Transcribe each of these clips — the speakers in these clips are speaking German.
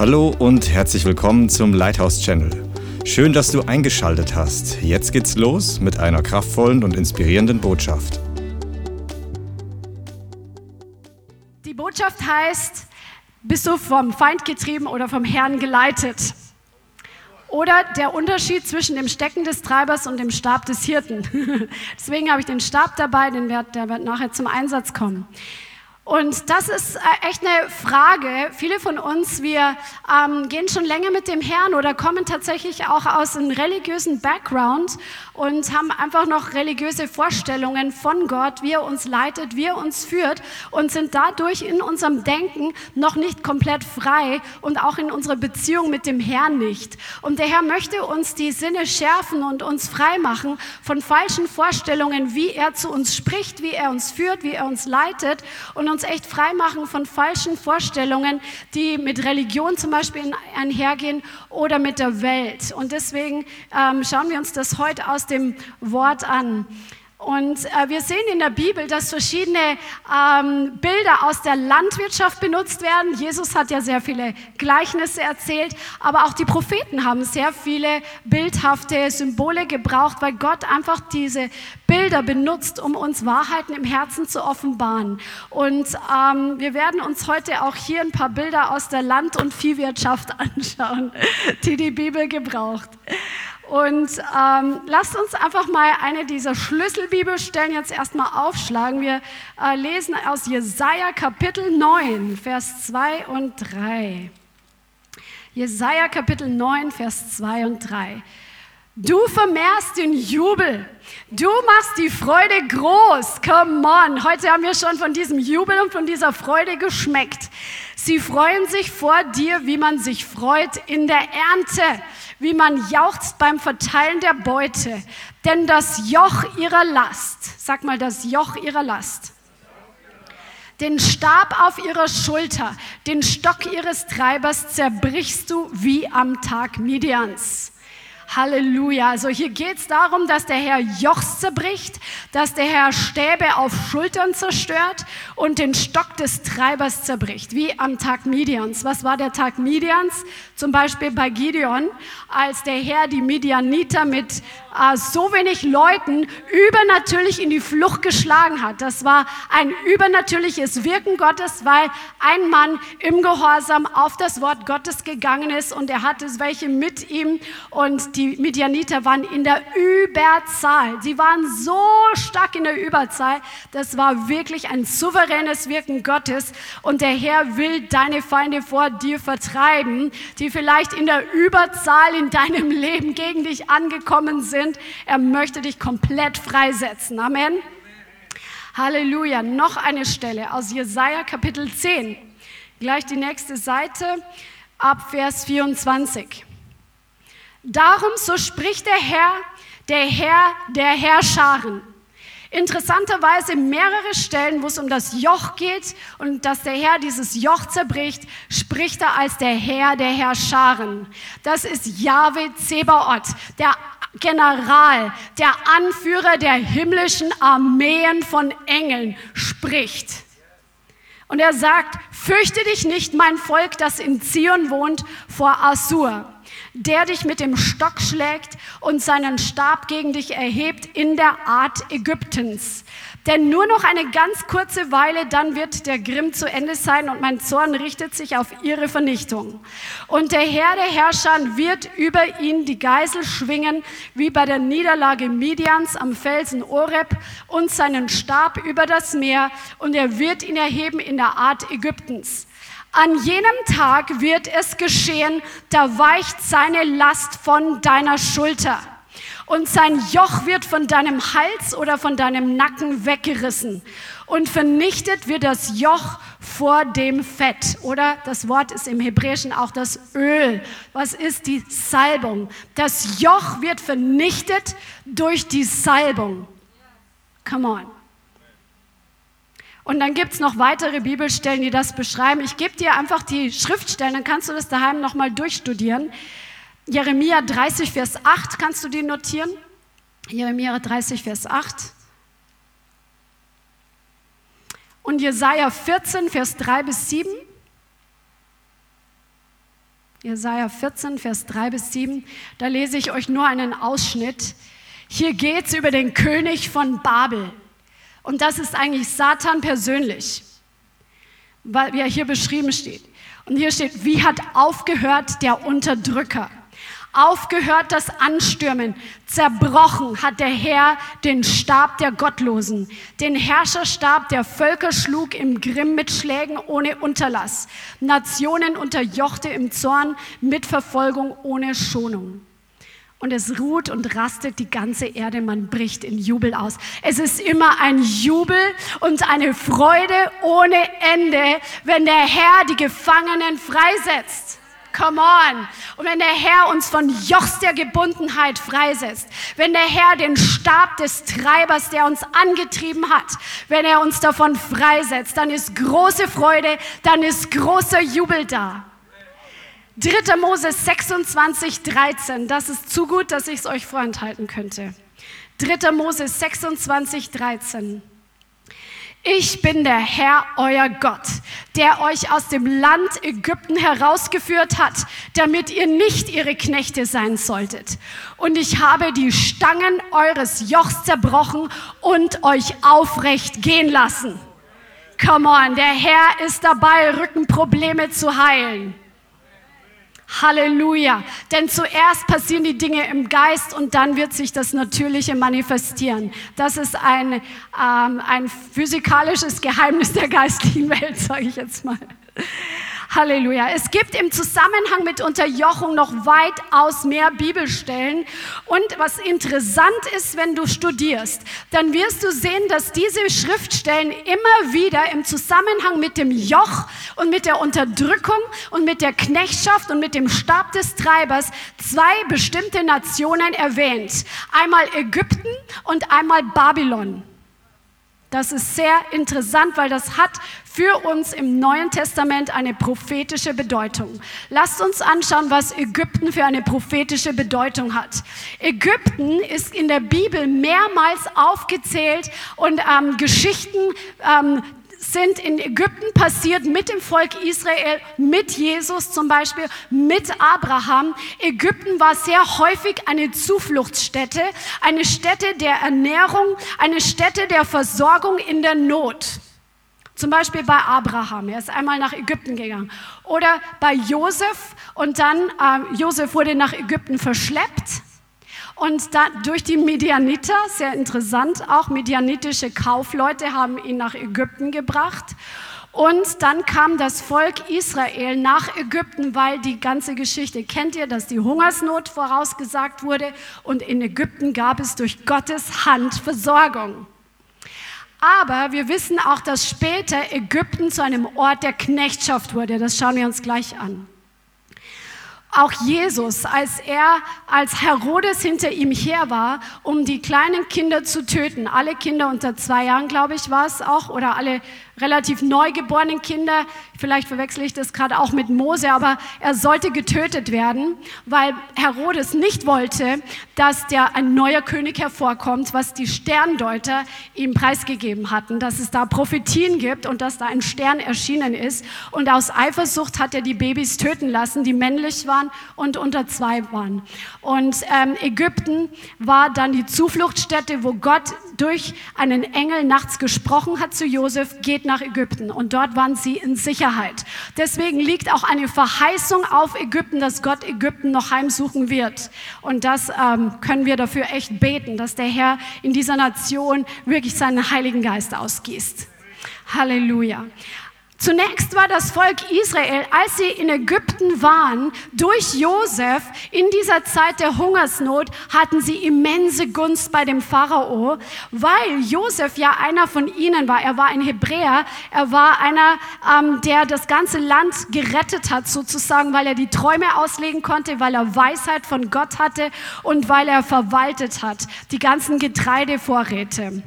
Hallo und herzlich willkommen zum Lighthouse Channel. Schön, dass du eingeschaltet hast. Jetzt geht's los mit einer kraftvollen und inspirierenden Botschaft. Die Botschaft heißt, bist du vom Feind getrieben oder vom Herrn geleitet? Oder der Unterschied zwischen dem Stecken des Treibers und dem Stab des Hirten. Deswegen habe ich den Stab dabei, den wird, der wird nachher zum Einsatz kommen. Und das ist äh, echt eine Frage. Viele von uns, wir ähm, gehen schon länger mit dem Herrn oder kommen tatsächlich auch aus einem religiösen Background und haben einfach noch religiöse Vorstellungen von Gott, wie er uns leitet, wie er uns führt und sind dadurch in unserem Denken noch nicht komplett frei und auch in unserer Beziehung mit dem Herrn nicht. Und der Herr möchte uns die Sinne schärfen und uns frei machen von falschen Vorstellungen, wie er zu uns spricht, wie er uns führt, wie er uns leitet und uns uns echt frei machen von falschen Vorstellungen, die mit Religion zum Beispiel einhergehen oder mit der Welt. Und deswegen ähm, schauen wir uns das heute aus dem Wort an. Und äh, wir sehen in der Bibel, dass verschiedene ähm, Bilder aus der Landwirtschaft benutzt werden. Jesus hat ja sehr viele Gleichnisse erzählt, aber auch die Propheten haben sehr viele bildhafte Symbole gebraucht, weil Gott einfach diese Bilder benutzt, um uns Wahrheiten im Herzen zu offenbaren. Und ähm, wir werden uns heute auch hier ein paar Bilder aus der Land- und Viehwirtschaft anschauen, die die Bibel gebraucht. Und ähm, lasst uns einfach mal eine dieser Schlüsselbibelstellen jetzt erstmal aufschlagen. Wir äh, lesen aus Jesaja Kapitel 9, Vers 2 und 3. Jesaja Kapitel 9, Vers 2 und 3. Du vermehrst den Jubel. Du machst die Freude groß. Come on. Heute haben wir schon von diesem Jubel und von dieser Freude geschmeckt. Sie freuen sich vor dir, wie man sich freut in der Ernte wie man jauchzt beim Verteilen der Beute. Denn das Joch ihrer Last, sag mal das Joch ihrer Last, den Stab auf ihrer Schulter, den Stock ihres Treibers zerbrichst du wie am Tag Midians. Halleluja. Also hier geht es darum, dass der Herr Jochs zerbricht, dass der Herr Stäbe auf Schultern zerstört und den Stock des Treibers zerbricht, wie am Tag Midians. Was war der Tag Midians? Zum Beispiel bei Gideon, als der Herr die Midianiter mit äh, so wenig Leuten übernatürlich in die Flucht geschlagen hat. Das war ein übernatürliches Wirken Gottes, weil ein Mann im Gehorsam auf das Wort Gottes gegangen ist und er hatte welche mit ihm und die Midianiter waren in der Überzahl. Sie waren so stark in der Überzahl, das war wirklich ein souveränes Wirken Gottes und der Herr will deine Feinde vor dir vertreiben, die vielleicht in der Überzahl in deinem Leben gegen dich angekommen sind. Er möchte dich komplett freisetzen. Amen. Halleluja. Noch eine Stelle aus Jesaja Kapitel 10. Gleich die nächste Seite ab Vers 24. Darum, so spricht der Herr, der Herr der Herrscharen. Interessanterweise mehrere Stellen, wo es um das Joch geht und dass der Herr dieses Joch zerbricht, spricht er als der Herr der Herrscharen. Das ist Yahweh Zebaoth, der General, der Anführer der himmlischen Armeen von Engeln spricht. Und er sagt, fürchte dich nicht, mein Volk, das in Zion wohnt, vor Assur der dich mit dem Stock schlägt und seinen Stab gegen dich erhebt in der Art Ägyptens. Denn nur noch eine ganz kurze Weile, dann wird der Grimm zu Ende sein und mein Zorn richtet sich auf ihre Vernichtung. Und der Herr der Herrscher wird über ihn die Geisel schwingen, wie bei der Niederlage Midians am Felsen Oreb und seinen Stab über das Meer und er wird ihn erheben in der Art Ägyptens. An jenem Tag wird es geschehen, da weicht seine Last von deiner Schulter und sein Joch wird von deinem Hals oder von deinem Nacken weggerissen und vernichtet wird das Joch vor dem Fett. Oder das Wort ist im Hebräischen auch das Öl. Was ist die Salbung? Das Joch wird vernichtet durch die Salbung. Come on. Und dann gibt es noch weitere Bibelstellen, die das beschreiben. Ich gebe dir einfach die Schriftstellen, dann kannst du das daheim nochmal durchstudieren. Jeremia 30, Vers 8, kannst du die notieren? Jeremia 30, Vers 8. Und Jesaja 14, Vers 3 bis 7. Jesaja 14, Vers 3 bis 7. Da lese ich euch nur einen Ausschnitt. Hier geht es über den König von Babel. Und das ist eigentlich Satan persönlich, wie er hier beschrieben steht. Und hier steht, wie hat aufgehört der Unterdrücker? Aufgehört das Anstürmen, zerbrochen hat der Herr den Stab der Gottlosen, den Herrscherstab der Völker schlug im Grimm mit Schlägen ohne Unterlass, Nationen unterjochte im Zorn mit Verfolgung ohne Schonung. Und es ruht und rastet die ganze Erde, man bricht in Jubel aus. Es ist immer ein Jubel und eine Freude ohne Ende, wenn der Herr die Gefangenen freisetzt. Come on. Und wenn der Herr uns von Jochs der Gebundenheit freisetzt, wenn der Herr den Stab des Treibers, der uns angetrieben hat, wenn er uns davon freisetzt, dann ist große Freude, dann ist großer Jubel da. 3. Mose 26, 13, das ist zu gut, dass ich es euch vorenthalten könnte. 3. Mose 26, 13. Ich bin der Herr, euer Gott, der euch aus dem Land Ägypten herausgeführt hat, damit ihr nicht ihre Knechte sein solltet. Und ich habe die Stangen eures Jochs zerbrochen und euch aufrecht gehen lassen. Come on, der Herr ist dabei, Rückenprobleme zu heilen. Halleluja. Denn zuerst passieren die Dinge im Geist und dann wird sich das Natürliche manifestieren. Das ist ein, ähm, ein physikalisches Geheimnis der geistlichen Welt, sage ich jetzt mal. Halleluja. Es gibt im Zusammenhang mit Unterjochung noch weitaus mehr Bibelstellen. Und was interessant ist, wenn du studierst, dann wirst du sehen, dass diese Schriftstellen immer wieder im Zusammenhang mit dem Joch und mit der Unterdrückung und mit der Knechtschaft und mit dem Stab des Treibers zwei bestimmte Nationen erwähnt. Einmal Ägypten und einmal Babylon. Das ist sehr interessant, weil das hat für uns im Neuen Testament eine prophetische Bedeutung. Lasst uns anschauen, was Ägypten für eine prophetische Bedeutung hat. Ägypten ist in der Bibel mehrmals aufgezählt und ähm, Geschichten ähm, sind in Ägypten passiert mit dem Volk Israel, mit Jesus zum Beispiel, mit Abraham. Ägypten war sehr häufig eine Zufluchtsstätte, eine Stätte der Ernährung, eine Stätte der Versorgung in der Not. Zum Beispiel bei Abraham, er ist einmal nach Ägypten gegangen. Oder bei Josef und dann, äh, Josef wurde nach Ägypten verschleppt und da, durch die Medianiter, sehr interessant, auch medianitische Kaufleute haben ihn nach Ägypten gebracht. Und dann kam das Volk Israel nach Ägypten, weil die ganze Geschichte kennt ihr, dass die Hungersnot vorausgesagt wurde und in Ägypten gab es durch Gottes Hand Versorgung. Aber wir wissen auch, dass später Ägypten zu einem Ort der Knechtschaft wurde. Das schauen wir uns gleich an. Auch Jesus, als er als Herodes hinter ihm her war, um die kleinen Kinder zu töten, alle Kinder unter zwei Jahren, glaube ich, war es auch, oder alle relativ neugeborenen Kinder, vielleicht verwechsel ich das gerade auch mit Mose, aber er sollte getötet werden, weil Herodes nicht wollte, dass der ein neuer König hervorkommt, was die Sterndeuter ihm preisgegeben hatten, dass es da Prophetien gibt und dass da ein Stern erschienen ist. Und aus Eifersucht hat er die Babys töten lassen, die männlich waren und unter zwei waren. Und ähm, Ägypten war dann die Zufluchtsstätte, wo Gott durch einen Engel nachts gesprochen hat zu Josef, geht nach Ägypten. Und dort waren sie in Sicherheit. Deswegen liegt auch eine Verheißung auf Ägypten, dass Gott Ägypten noch heimsuchen wird. Und das ähm, können wir dafür echt beten, dass der Herr in dieser Nation wirklich seinen Heiligen Geist ausgießt. Halleluja. Zunächst war das Volk Israel, als sie in Ägypten waren, durch Josef in dieser Zeit der Hungersnot hatten sie immense Gunst bei dem Pharao, weil Josef ja einer von ihnen war. Er war ein Hebräer, er war einer, ähm, der das ganze Land gerettet hat, sozusagen, weil er die Träume auslegen konnte, weil er Weisheit von Gott hatte und weil er verwaltet hat, die ganzen Getreidevorräte.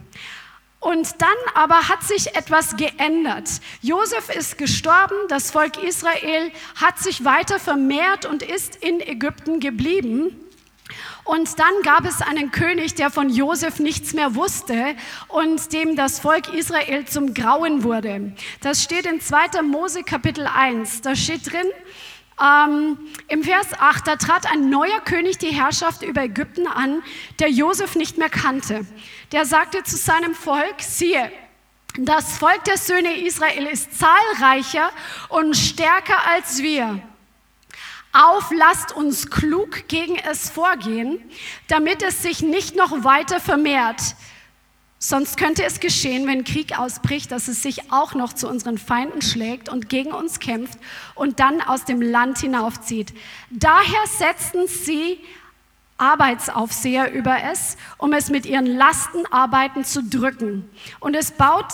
Und dann aber hat sich etwas geändert. Josef ist gestorben, das Volk Israel hat sich weiter vermehrt und ist in Ägypten geblieben. Und dann gab es einen König, der von Josef nichts mehr wusste und dem das Volk Israel zum Grauen wurde. Das steht in 2. Mose Kapitel 1. Da steht drin, ähm, im Vers 8, da trat ein neuer König die Herrschaft über Ägypten an, der Josef nicht mehr kannte. Der sagte zu seinem Volk, siehe, das Volk der Söhne Israel ist zahlreicher und stärker als wir. Auf, lasst uns klug gegen es vorgehen, damit es sich nicht noch weiter vermehrt. Sonst könnte es geschehen, wenn Krieg ausbricht, dass es sich auch noch zu unseren Feinden schlägt und gegen uns kämpft und dann aus dem Land hinaufzieht. Daher setzten sie Arbeitsaufseher über es, um es mit ihren Lastenarbeiten zu drücken. Und es, baut,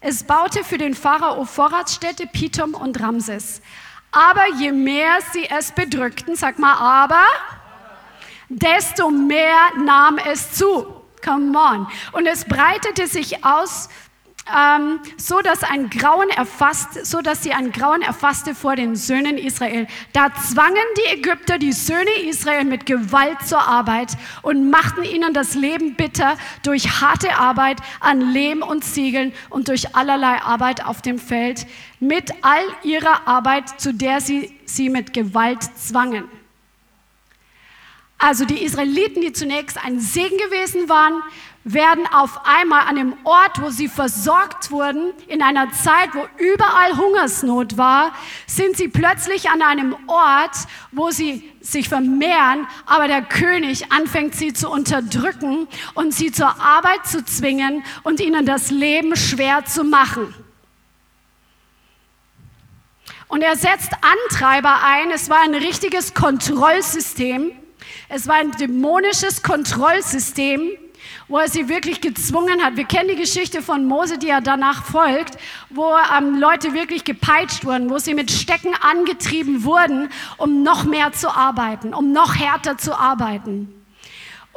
es baute für den Pharao Vorratsstädte Pithom und Ramses. Aber je mehr sie es bedrückten, sag mal aber, desto mehr nahm es zu. Come on. Und es breitete sich aus, ähm, so dass ein Grauen erfasst, so dass sie ein Grauen erfasste vor den Söhnen Israel. Da zwangen die Ägypter die Söhne Israel mit Gewalt zur Arbeit und machten ihnen das Leben bitter durch harte Arbeit an Lehm und Ziegeln und durch allerlei Arbeit auf dem Feld, mit all ihrer Arbeit, zu der sie sie mit Gewalt zwangen. Also die Israeliten, die zunächst ein Segen gewesen waren, werden auf einmal an dem Ort, wo sie versorgt wurden, in einer Zeit, wo überall Hungersnot war, sind sie plötzlich an einem Ort, wo sie sich vermehren, aber der König anfängt sie zu unterdrücken und sie zur Arbeit zu zwingen und ihnen das Leben schwer zu machen. Und er setzt Antreiber ein. Es war ein richtiges Kontrollsystem. Es war ein dämonisches Kontrollsystem, wo er sie wirklich gezwungen hat. Wir kennen die Geschichte von Mose, die ja danach folgt, wo ähm, Leute wirklich gepeitscht wurden, wo sie mit Stecken angetrieben wurden, um noch mehr zu arbeiten, um noch härter zu arbeiten.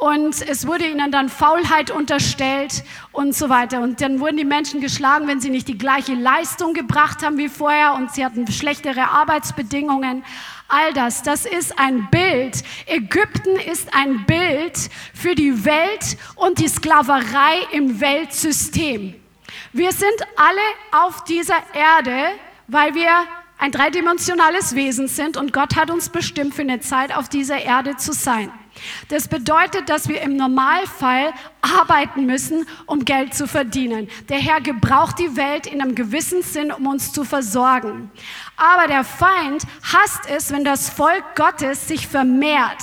Und es wurde ihnen dann Faulheit unterstellt und so weiter. Und dann wurden die Menschen geschlagen, wenn sie nicht die gleiche Leistung gebracht haben wie vorher und sie hatten schlechtere Arbeitsbedingungen. All das, das ist ein Bild. Ägypten ist ein Bild für die Welt und die Sklaverei im Weltsystem. Wir sind alle auf dieser Erde, weil wir ein dreidimensionales Wesen sind und Gott hat uns bestimmt für eine Zeit auf dieser Erde zu sein. Das bedeutet, dass wir im Normalfall arbeiten müssen, um Geld zu verdienen. Der Herr gebraucht die Welt in einem gewissen Sinn, um uns zu versorgen. Aber der Feind hasst es, wenn das Volk Gottes sich vermehrt.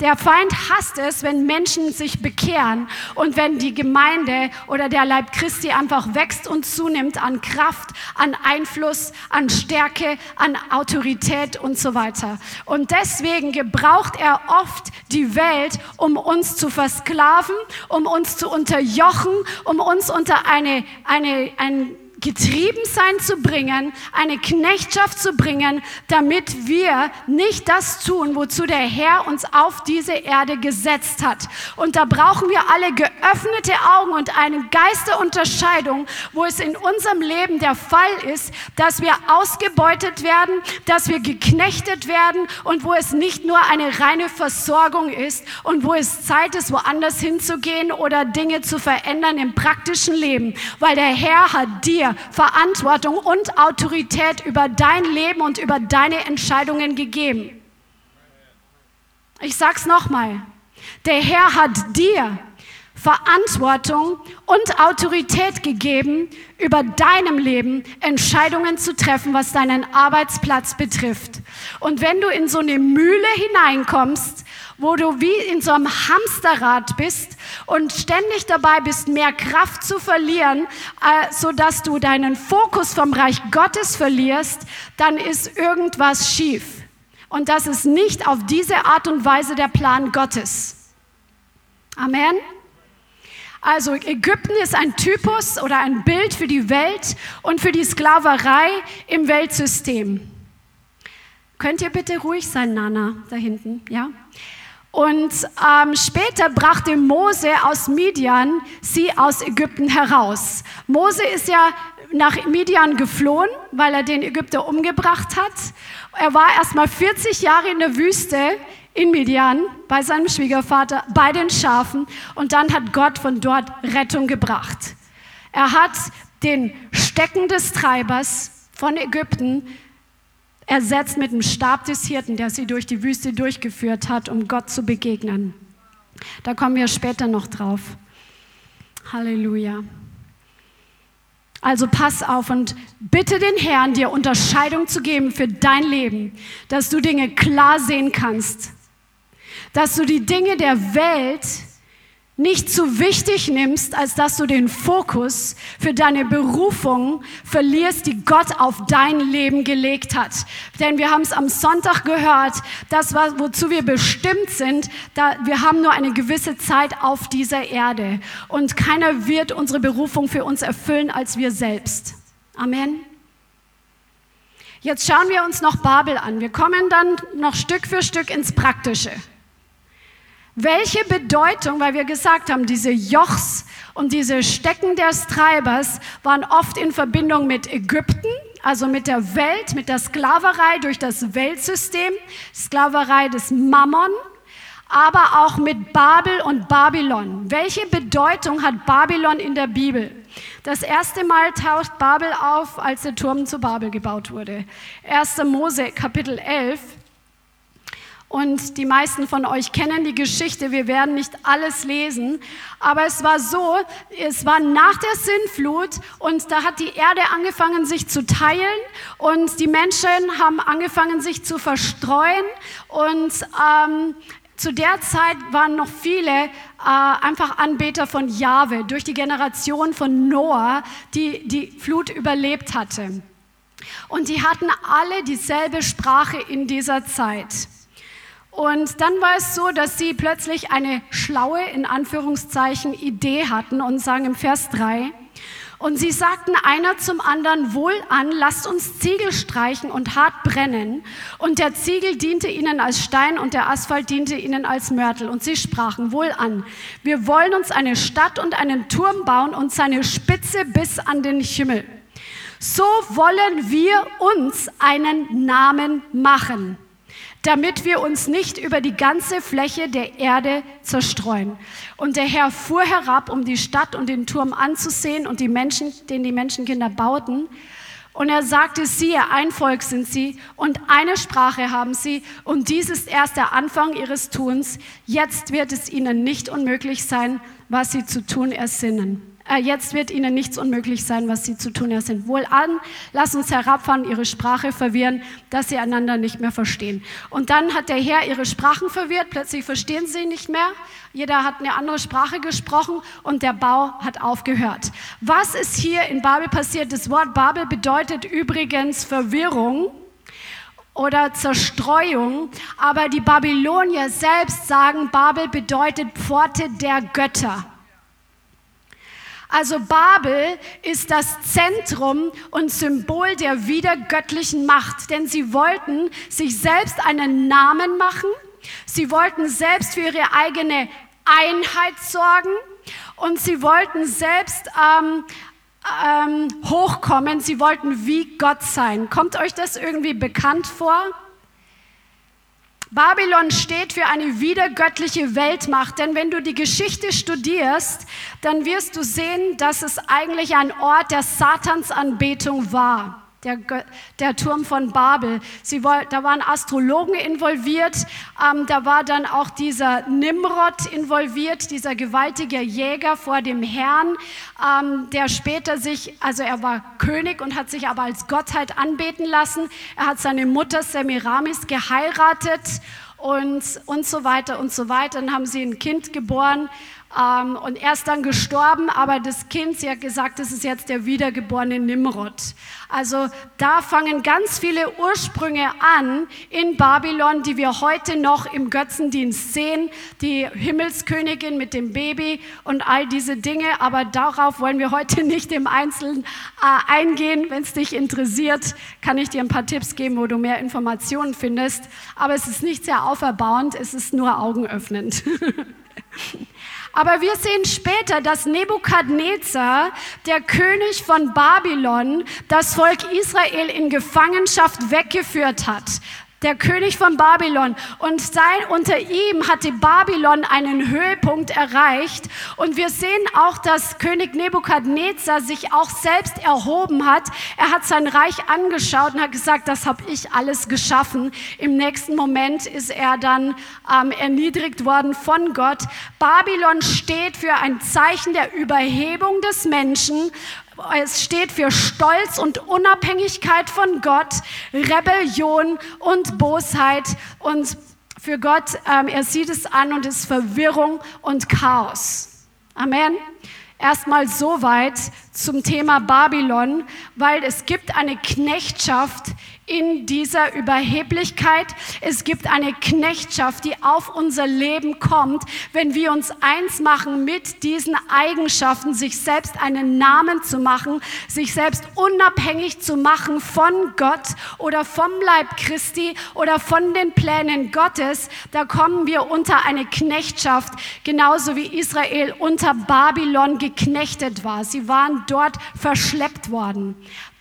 Der Feind hasst es, wenn Menschen sich bekehren und wenn die Gemeinde oder der Leib Christi einfach wächst und zunimmt an Kraft, an Einfluss, an Stärke, an Autorität und so weiter. Und deswegen gebraucht er oft die Welt, um uns zu versklaven, um uns zu unterjochen, um uns unter eine, eine, ein Getriebensein zu bringen, eine Knechtschaft zu bringen, damit wir nicht das tun, wozu der Herr uns auf diese Erde gesetzt hat. Und da brauchen wir alle geöffnete Augen und eine Geisterunterscheidung, wo es in unserem Leben der Fall ist, dass wir ausgebeutet werden, dass wir geknechtet werden und wo es nicht nur eine reine Versorgung ist und wo es Zeit ist, woanders hinzugehen oder Dinge zu verändern im praktischen Leben, weil der Herr hat dir Verantwortung und Autorität über dein Leben und über deine Entscheidungen gegeben. Ich sag's nochmal. Der Herr hat dir Verantwortung und Autorität gegeben, über deinem Leben Entscheidungen zu treffen, was deinen Arbeitsplatz betrifft. Und wenn du in so eine Mühle hineinkommst, wo du wie in so einem Hamsterrad bist und ständig dabei bist, mehr Kraft zu verlieren, äh, so dass du deinen Fokus vom Reich Gottes verlierst, dann ist irgendwas schief. Und das ist nicht auf diese Art und Weise der Plan Gottes. Amen. Also Ägypten ist ein Typus oder ein Bild für die Welt und für die Sklaverei im Weltsystem. Könnt ihr bitte ruhig sein, Nana, da hinten, ja? Und ähm, später brachte Mose aus Midian sie aus Ägypten heraus. Mose ist ja nach Midian geflohen, weil er den Ägypter umgebracht hat. Er war erst mal 40 Jahre in der Wüste in Midian bei seinem Schwiegervater, bei den Schafen und dann hat Gott von dort Rettung gebracht. Er hat den Stecken des Treibers von Ägypten ersetzt mit dem Stab des Hirten, der sie durch die Wüste durchgeführt hat, um Gott zu begegnen. Da kommen wir später noch drauf. Halleluja. Also pass auf und bitte den Herrn, dir Unterscheidung zu geben für dein Leben, dass du Dinge klar sehen kannst, dass du die Dinge der Welt nicht zu wichtig nimmst, als dass du den Fokus für deine Berufung verlierst, die Gott auf dein Leben gelegt hat. Denn wir haben es am Sonntag gehört, das, wozu wir bestimmt sind, da, wir haben nur eine gewisse Zeit auf dieser Erde. Und keiner wird unsere Berufung für uns erfüllen als wir selbst. Amen. Jetzt schauen wir uns noch Babel an. Wir kommen dann noch Stück für Stück ins Praktische. Welche Bedeutung, weil wir gesagt haben, diese Jochs und diese Stecken des Treibers waren oft in Verbindung mit Ägypten, also mit der Welt, mit der Sklaverei durch das Weltsystem, Sklaverei des Mammon, aber auch mit Babel und Babylon. Welche Bedeutung hat Babylon in der Bibel? Das erste Mal taucht Babel auf, als der Turm zu Babel gebaut wurde. 1. Mose Kapitel 11. Und die meisten von euch kennen die Geschichte. Wir werden nicht alles lesen. Aber es war so, es war nach der Sinnflut und da hat die Erde angefangen, sich zu teilen und die Menschen haben angefangen, sich zu verstreuen. Und ähm, zu der Zeit waren noch viele äh, einfach Anbeter von Jahwe durch die Generation von Noah, die die Flut überlebt hatte. Und die hatten alle dieselbe Sprache in dieser Zeit. Und dann war es so, dass sie plötzlich eine schlaue, in Anführungszeichen, Idee hatten und sagen im Vers 3, und sie sagten einer zum anderen wohl an, lasst uns Ziegel streichen und hart brennen. Und der Ziegel diente ihnen als Stein und der Asphalt diente ihnen als Mörtel. Und sie sprachen wohl an, wir wollen uns eine Stadt und einen Turm bauen und seine Spitze bis an den Himmel. So wollen wir uns einen Namen machen damit wir uns nicht über die ganze Fläche der Erde zerstreuen. Und der Herr fuhr herab, um die Stadt und den Turm anzusehen und die Menschen, den die Menschenkinder bauten. Und er sagte, siehe, ein Volk sind sie und eine Sprache haben sie und dies ist erst der Anfang ihres Tuns. Jetzt wird es ihnen nicht unmöglich sein, was sie zu tun ersinnen jetzt wird ihnen nichts unmöglich sein, was sie zu tun haben sind. Wohlan, lass uns herabfahren, ihre Sprache verwirren, dass sie einander nicht mehr verstehen. Und dann hat der Herr ihre Sprachen verwirrt, plötzlich verstehen sie nicht mehr. Jeder hat eine andere Sprache gesprochen und der Bau hat aufgehört. Was ist hier in Babel passiert? Das Wort Babel bedeutet übrigens Verwirrung oder Zerstreuung, aber die Babylonier selbst sagen, Babel bedeutet Pforte der Götter. Also Babel ist das Zentrum und Symbol der wiedergöttlichen Macht, denn sie wollten sich selbst einen Namen machen, sie wollten selbst für ihre eigene Einheit sorgen und sie wollten selbst ähm, ähm, hochkommen, sie wollten wie Gott sein. Kommt euch das irgendwie bekannt vor? Babylon steht für eine wiedergöttliche Weltmacht, denn wenn du die Geschichte studierst, dann wirst du sehen, dass es eigentlich ein Ort der Satansanbetung war der, der Turm von Babel. Sie, da waren Astrologen involviert, ähm, da war dann auch dieser Nimrod involviert, dieser gewaltige Jäger vor dem Herrn, ähm, der später sich, also er war König und hat sich aber als Gottheit anbeten lassen. Er hat seine Mutter Semiramis geheiratet und, und so weiter und so weiter. Dann haben sie ein Kind geboren ähm, und er ist dann gestorben, aber das Kind, sie hat gesagt, das ist jetzt der wiedergeborene Nimrod. Also da fangen ganz viele Ursprünge an in Babylon, die wir heute noch im Götzendienst sehen. Die Himmelskönigin mit dem Baby und all diese Dinge. Aber darauf wollen wir heute nicht im Einzelnen äh, eingehen. Wenn es dich interessiert, kann ich dir ein paar Tipps geben, wo du mehr Informationen findest. Aber es ist nicht sehr auferbauend, es ist nur augenöffnend. Aber wir sehen später, dass Nebukadnezar, der König von Babylon, das Volk Israel in Gefangenschaft weggeführt hat. Der König von Babylon. Und sein, unter ihm hatte Babylon einen Höhepunkt erreicht. Und wir sehen auch, dass König Nebukadnezar sich auch selbst erhoben hat. Er hat sein Reich angeschaut und hat gesagt, das habe ich alles geschaffen. Im nächsten Moment ist er dann ähm, erniedrigt worden von Gott. Babylon steht für ein Zeichen der Überhebung des Menschen es steht für Stolz und Unabhängigkeit von Gott, Rebellion und Bosheit und für Gott, ähm, er sieht es an und ist Verwirrung und Chaos. Amen. Erstmal soweit zum Thema Babylon, weil es gibt eine Knechtschaft in dieser Überheblichkeit. Es gibt eine Knechtschaft, die auf unser Leben kommt, wenn wir uns eins machen mit diesen Eigenschaften, sich selbst einen Namen zu machen, sich selbst unabhängig zu machen von Gott oder vom Leib Christi oder von den Plänen Gottes. Da kommen wir unter eine Knechtschaft, genauso wie Israel unter Babylon geknechtet war. Sie waren dort verschleppt worden.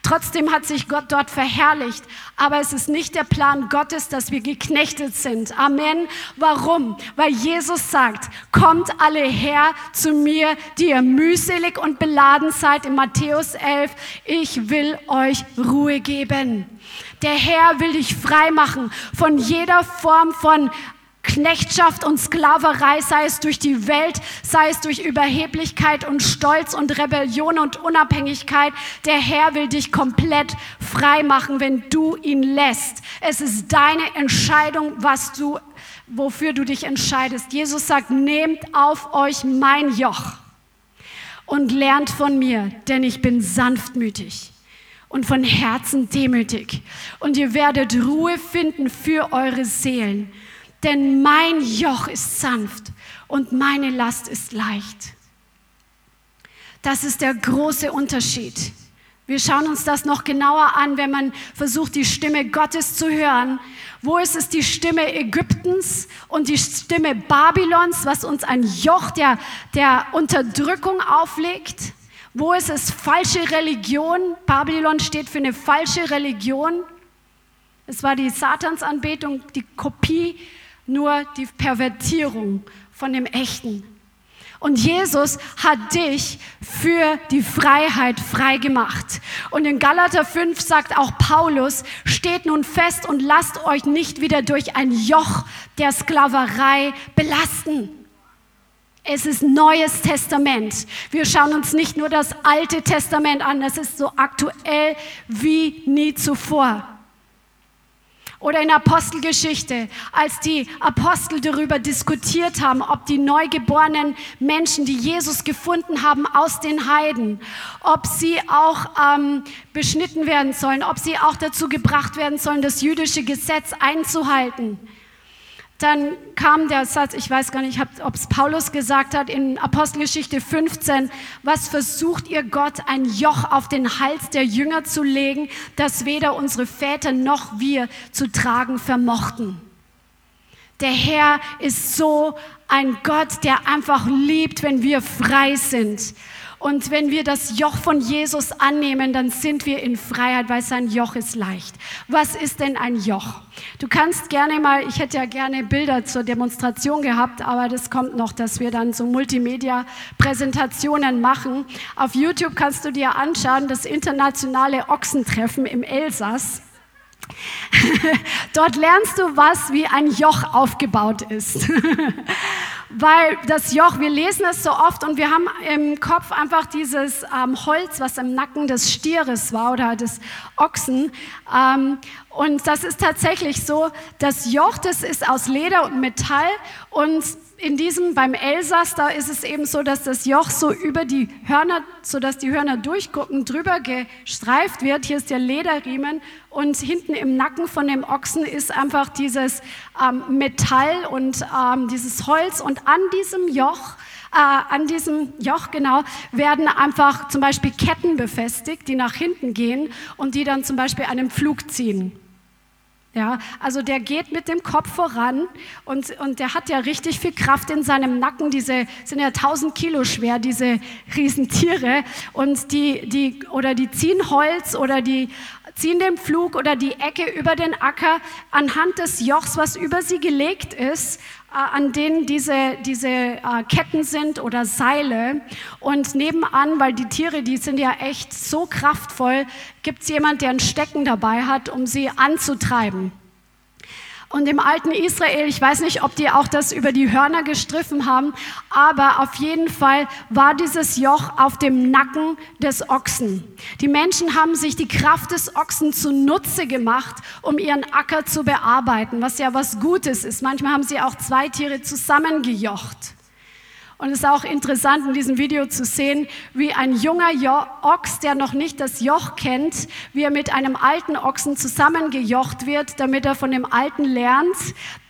Trotzdem hat sich Gott dort verherrlicht. Aber es ist nicht der Plan Gottes, dass wir geknechtet sind. Amen. Warum? Weil Jesus sagt, kommt alle her zu mir, die ihr mühselig und beladen seid. In Matthäus 11, ich will euch Ruhe geben. Der Herr will dich frei machen von jeder Form von Knechtschaft und Sklaverei, sei es durch die Welt, sei es durch Überheblichkeit und Stolz und Rebellion und Unabhängigkeit. Der Herr will dich komplett frei machen, wenn du ihn lässt. Es ist deine Entscheidung, was du, wofür du dich entscheidest. Jesus sagt, nehmt auf euch mein Joch und lernt von mir, denn ich bin sanftmütig und von Herzen demütig. Und ihr werdet Ruhe finden für eure Seelen denn mein Joch ist sanft und meine Last ist leicht. Das ist der große Unterschied. Wir schauen uns das noch genauer an, wenn man versucht, die Stimme Gottes zu hören. Wo ist es die Stimme Ägyptens und die Stimme Babylons, was uns ein Joch der, der Unterdrückung auflegt? Wo ist es falsche Religion? Babylon steht für eine falsche Religion. Es war die Satansanbetung, die Kopie nur die Pervertierung von dem Echten. Und Jesus hat dich für die Freiheit freigemacht. Und in Galater 5 sagt auch Paulus, steht nun fest und lasst euch nicht wieder durch ein Joch der Sklaverei belasten. Es ist Neues Testament. Wir schauen uns nicht nur das Alte Testament an, das ist so aktuell wie nie zuvor. Oder in Apostelgeschichte, als die Apostel darüber diskutiert haben, ob die neugeborenen Menschen, die Jesus gefunden haben aus den Heiden, ob sie auch ähm, beschnitten werden sollen, ob sie auch dazu gebracht werden sollen, das jüdische Gesetz einzuhalten. Dann kam der Satz, ich weiß gar nicht, ob es Paulus gesagt hat in Apostelgeschichte 15, was versucht ihr Gott, ein Joch auf den Hals der Jünger zu legen, das weder unsere Väter noch wir zu tragen vermochten. Der Herr ist so ein Gott, der einfach liebt, wenn wir frei sind. Und wenn wir das Joch von Jesus annehmen, dann sind wir in Freiheit, weil sein Joch ist leicht. Was ist denn ein Joch? Du kannst gerne mal, ich hätte ja gerne Bilder zur Demonstration gehabt, aber das kommt noch, dass wir dann so Multimedia-Präsentationen machen. Auf YouTube kannst du dir anschauen, das internationale Ochsentreffen im Elsass. Dort lernst du was, wie ein Joch aufgebaut ist. Weil das Joch, wir lesen es so oft und wir haben im Kopf einfach dieses ähm, Holz, was im Nacken des Stieres war oder des Ochsen. Ähm, und das ist tatsächlich so, das Joch, das ist aus Leder und Metall und in diesem, beim Elsass, da ist es eben so, dass das Joch so über die Hörner, so dass die Hörner durchgucken, drüber gestreift wird. Hier ist der Lederriemen und hinten im Nacken von dem Ochsen ist einfach dieses ähm, Metall und ähm, dieses Holz und an diesem Joch äh, an diesem Joch genau werden einfach zum Beispiel Ketten befestigt, die nach hinten gehen und die dann zum Beispiel einen Pflug ziehen. Ja, also der geht mit dem Kopf voran und, und der hat ja richtig viel Kraft in seinem Nacken. Diese sind ja 1000 Kilo schwer, diese Riesentiere. Und die, die, oder die ziehen Holz oder die ziehen den Pflug oder die Ecke über den Acker anhand des Jochs, was über sie gelegt ist, an denen diese, diese äh, Ketten sind oder Seile. Und nebenan, weil die Tiere, die sind ja echt so kraftvoll, gibt es jemand, der ein Stecken dabei hat, um sie anzutreiben. Und im alten Israel, ich weiß nicht, ob die auch das über die Hörner gestriffen haben, aber auf jeden Fall war dieses Joch auf dem Nacken des Ochsen. Die Menschen haben sich die Kraft des Ochsen zunutze gemacht, um ihren Acker zu bearbeiten, was ja was Gutes ist. Manchmal haben sie auch zwei Tiere zusammengejocht. Und es ist auch interessant in diesem Video zu sehen, wie ein junger Ochs, der noch nicht das Joch kennt, wie er mit einem alten Ochsen zusammengejocht wird, damit er von dem Alten lernt,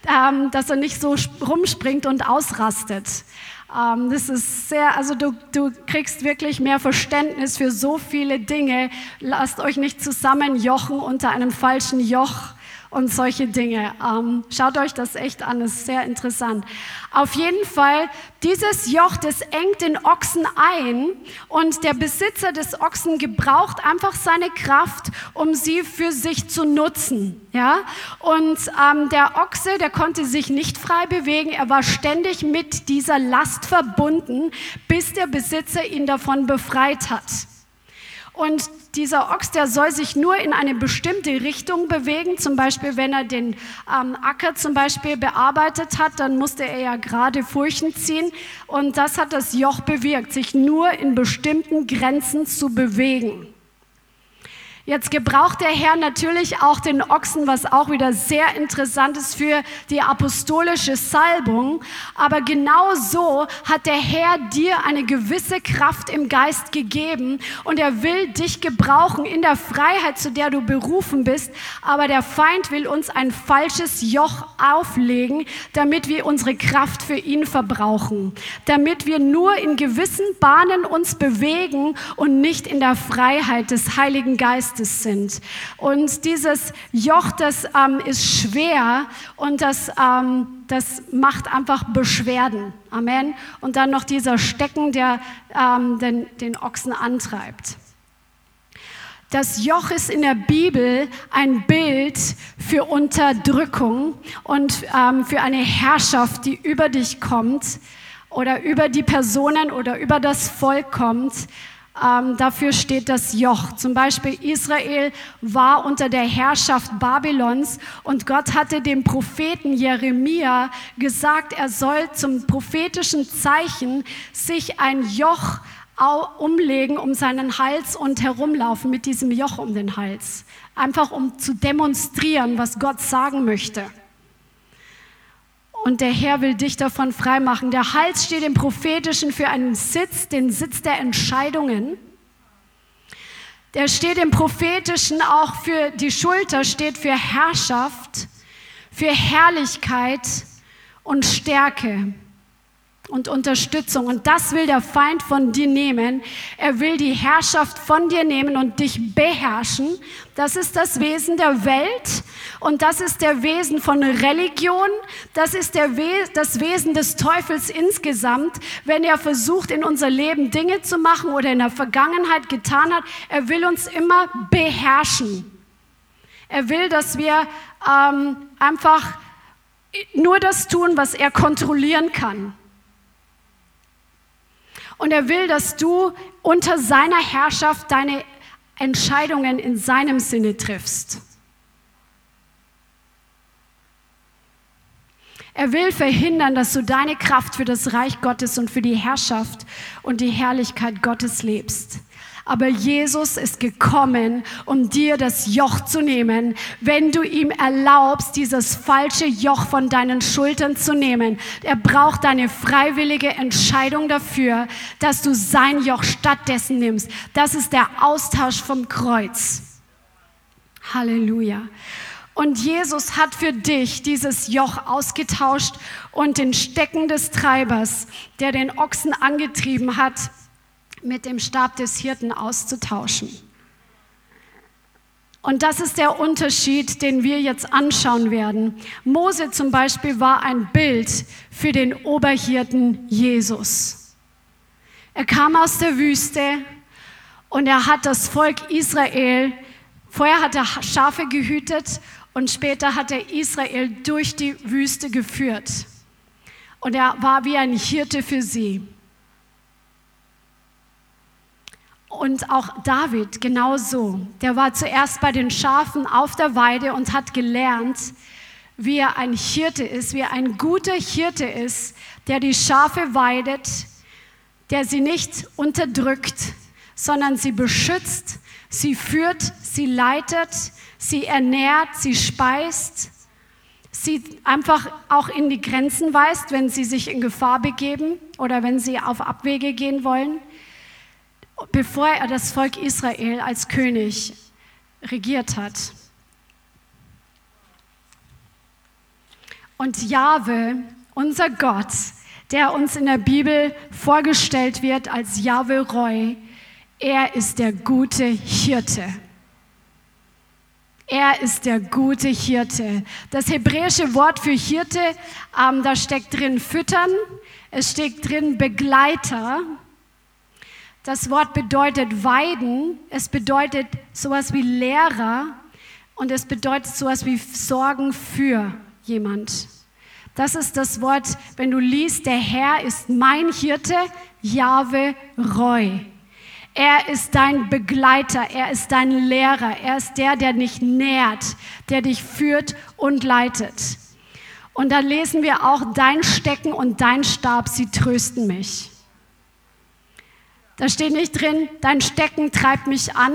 ähm, dass er nicht so rumspringt und ausrastet. Ähm, das ist sehr, also du, du kriegst wirklich mehr Verständnis für so viele Dinge. Lasst euch nicht zusammenjochen unter einem falschen Joch und solche Dinge. Ähm, schaut euch das echt an, das ist sehr interessant. Auf jeden Fall, dieses Joch, das engt den Ochsen ein und der Besitzer des Ochsen gebraucht einfach seine Kraft, um sie für sich zu nutzen. Ja? Und ähm, der Ochse, der konnte sich nicht frei bewegen, er war ständig mit dieser Last verbunden, bis der Besitzer ihn davon befreit hat. Und dieser Ochs, der soll sich nur in eine bestimmte Richtung bewegen. Zum Beispiel, wenn er den ähm, Acker zum Beispiel bearbeitet hat, dann musste er ja gerade Furchen ziehen. Und das hat das Joch bewirkt, sich nur in bestimmten Grenzen zu bewegen. Jetzt gebraucht der Herr natürlich auch den Ochsen, was auch wieder sehr interessant ist für die apostolische Salbung. Aber genau so hat der Herr dir eine gewisse Kraft im Geist gegeben und er will dich gebrauchen in der Freiheit, zu der du berufen bist. Aber der Feind will uns ein falsches Joch auflegen, damit wir unsere Kraft für ihn verbrauchen. Damit wir nur in gewissen Bahnen uns bewegen und nicht in der Freiheit des Heiligen Geistes Geistes sind. Und dieses Joch, das ähm, ist schwer und das, ähm, das macht einfach Beschwerden. Amen. Und dann noch dieser Stecken, der ähm, den, den Ochsen antreibt. Das Joch ist in der Bibel ein Bild für Unterdrückung und ähm, für eine Herrschaft, die über dich kommt oder über die Personen oder über das Volk kommt ähm, dafür steht das Joch. Zum Beispiel Israel war unter der Herrschaft Babylons und Gott hatte dem Propheten Jeremia gesagt, er soll zum prophetischen Zeichen sich ein Joch umlegen um seinen Hals und herumlaufen mit diesem Joch um den Hals. Einfach um zu demonstrieren, was Gott sagen möchte. Und der Herr will dich davon freimachen. Der Hals steht im Prophetischen für einen Sitz, den Sitz der Entscheidungen. Der steht im Prophetischen auch für die Schulter, steht für Herrschaft, für Herrlichkeit und Stärke und Unterstützung. Und das will der Feind von dir nehmen. Er will die Herrschaft von dir nehmen und dich beherrschen. Das ist das Wesen der Welt und das ist der Wesen von Religion. Das ist der We das Wesen des Teufels insgesamt, wenn er versucht, in unser Leben Dinge zu machen oder in der Vergangenheit getan hat. Er will uns immer beherrschen. Er will, dass wir ähm, einfach nur das tun, was er kontrollieren kann. Und er will, dass du unter seiner Herrschaft deine Entscheidungen in seinem Sinne triffst. Er will verhindern, dass du deine Kraft für das Reich Gottes und für die Herrschaft und die Herrlichkeit Gottes lebst. Aber Jesus ist gekommen, um dir das Joch zu nehmen, wenn du ihm erlaubst, dieses falsche Joch von deinen Schultern zu nehmen. Er braucht deine freiwillige Entscheidung dafür, dass du sein Joch stattdessen nimmst. Das ist der Austausch vom Kreuz. Halleluja. Und Jesus hat für dich dieses Joch ausgetauscht und den Stecken des Treibers, der den Ochsen angetrieben hat, mit dem Stab des Hirten auszutauschen. Und das ist der Unterschied, den wir jetzt anschauen werden. Mose zum Beispiel war ein Bild für den Oberhirten Jesus. Er kam aus der Wüste und er hat das Volk Israel, vorher hat er Schafe gehütet und später hat er Israel durch die Wüste geführt. Und er war wie ein Hirte für sie. Und auch David genauso. Der war zuerst bei den Schafen auf der Weide und hat gelernt, wie er ein Hirte ist, wie er ein guter Hirte ist, der die Schafe weidet, der sie nicht unterdrückt, sondern sie beschützt, sie führt, sie leitet, sie ernährt, sie speist, sie einfach auch in die Grenzen weist, wenn sie sich in Gefahr begeben oder wenn sie auf Abwege gehen wollen bevor er das Volk Israel als König regiert hat. Und Jahwe, unser Gott, der uns in der Bibel vorgestellt wird als Jahwe Roy, er ist der gute Hirte. Er ist der gute Hirte. Das hebräische Wort für Hirte, ähm, da steckt drin füttern, es steckt drin Begleiter das Wort bedeutet weiden, es bedeutet sowas wie Lehrer und es bedeutet sowas wie Sorgen für jemand. Das ist das Wort, wenn du liest, der Herr ist mein Hirte, Jahwe Roy. Er ist dein Begleiter, er ist dein Lehrer, er ist der, der dich nährt, der dich führt und leitet. Und dann lesen wir auch, dein Stecken und dein Stab, sie trösten mich. Da steht nicht drin, dein Stecken treibt mich an,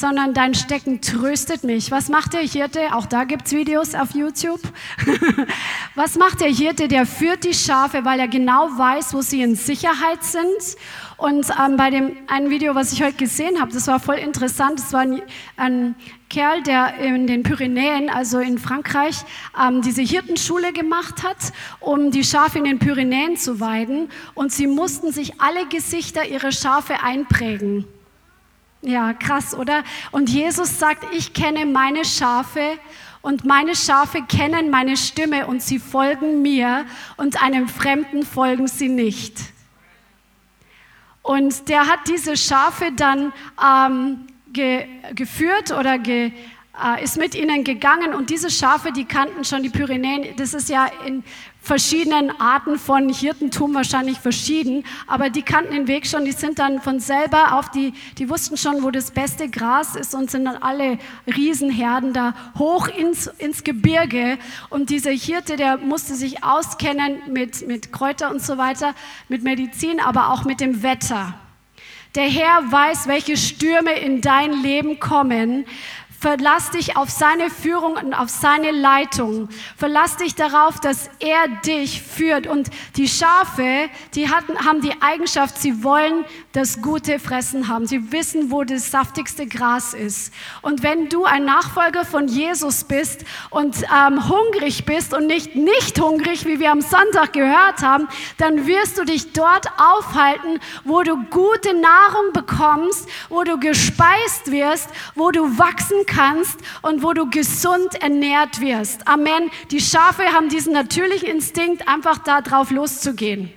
sondern dein Stecken tröstet mich. Was macht der Hirte? Auch da gibt es Videos auf YouTube. Was macht der Hirte? Der führt die Schafe, weil er genau weiß, wo sie in Sicherheit sind und ähm, bei dem einen Video, was ich heute gesehen habe, das war voll interessant. Das war ein, ein Kerl, der in den Pyrenäen, also in Frankreich, ähm, diese Hirtenschule gemacht hat, um die Schafe in den Pyrenäen zu weiden. Und sie mussten sich alle Gesichter ihrer Schafe einprägen. Ja, krass, oder? Und Jesus sagt, ich kenne meine Schafe und meine Schafe kennen meine Stimme und sie folgen mir und einem Fremden folgen sie nicht. Und der hat diese Schafe dann ähm, ge, geführt oder ge, äh, ist mit ihnen gegangen. Und diese Schafe, die kannten schon die Pyrenäen. Das ist ja in verschiedenen Arten von Hirtentum wahrscheinlich verschieden, aber die kannten den Weg schon, die sind dann von selber auf die, die wussten schon, wo das beste Gras ist und sind dann alle Riesenherden da hoch ins, ins Gebirge und dieser Hirte, der musste sich auskennen mit, mit Kräuter und so weiter, mit Medizin, aber auch mit dem Wetter. Der Herr weiß, welche Stürme in dein Leben kommen, Verlass dich auf seine Führung und auf seine Leitung. Verlass dich darauf, dass er dich führt. Und die Schafe, die hatten, haben die Eigenschaft, sie wollen das gute Fressen haben. Sie wissen, wo das saftigste Gras ist. Und wenn du ein Nachfolger von Jesus bist und ähm, hungrig bist und nicht nicht hungrig, wie wir am Sonntag gehört haben, dann wirst du dich dort aufhalten, wo du gute Nahrung bekommst, wo du gespeist wirst, wo du wachsen kannst kannst und wo du gesund ernährt wirst. Amen. Die Schafe haben diesen natürlichen Instinkt, einfach da drauf loszugehen.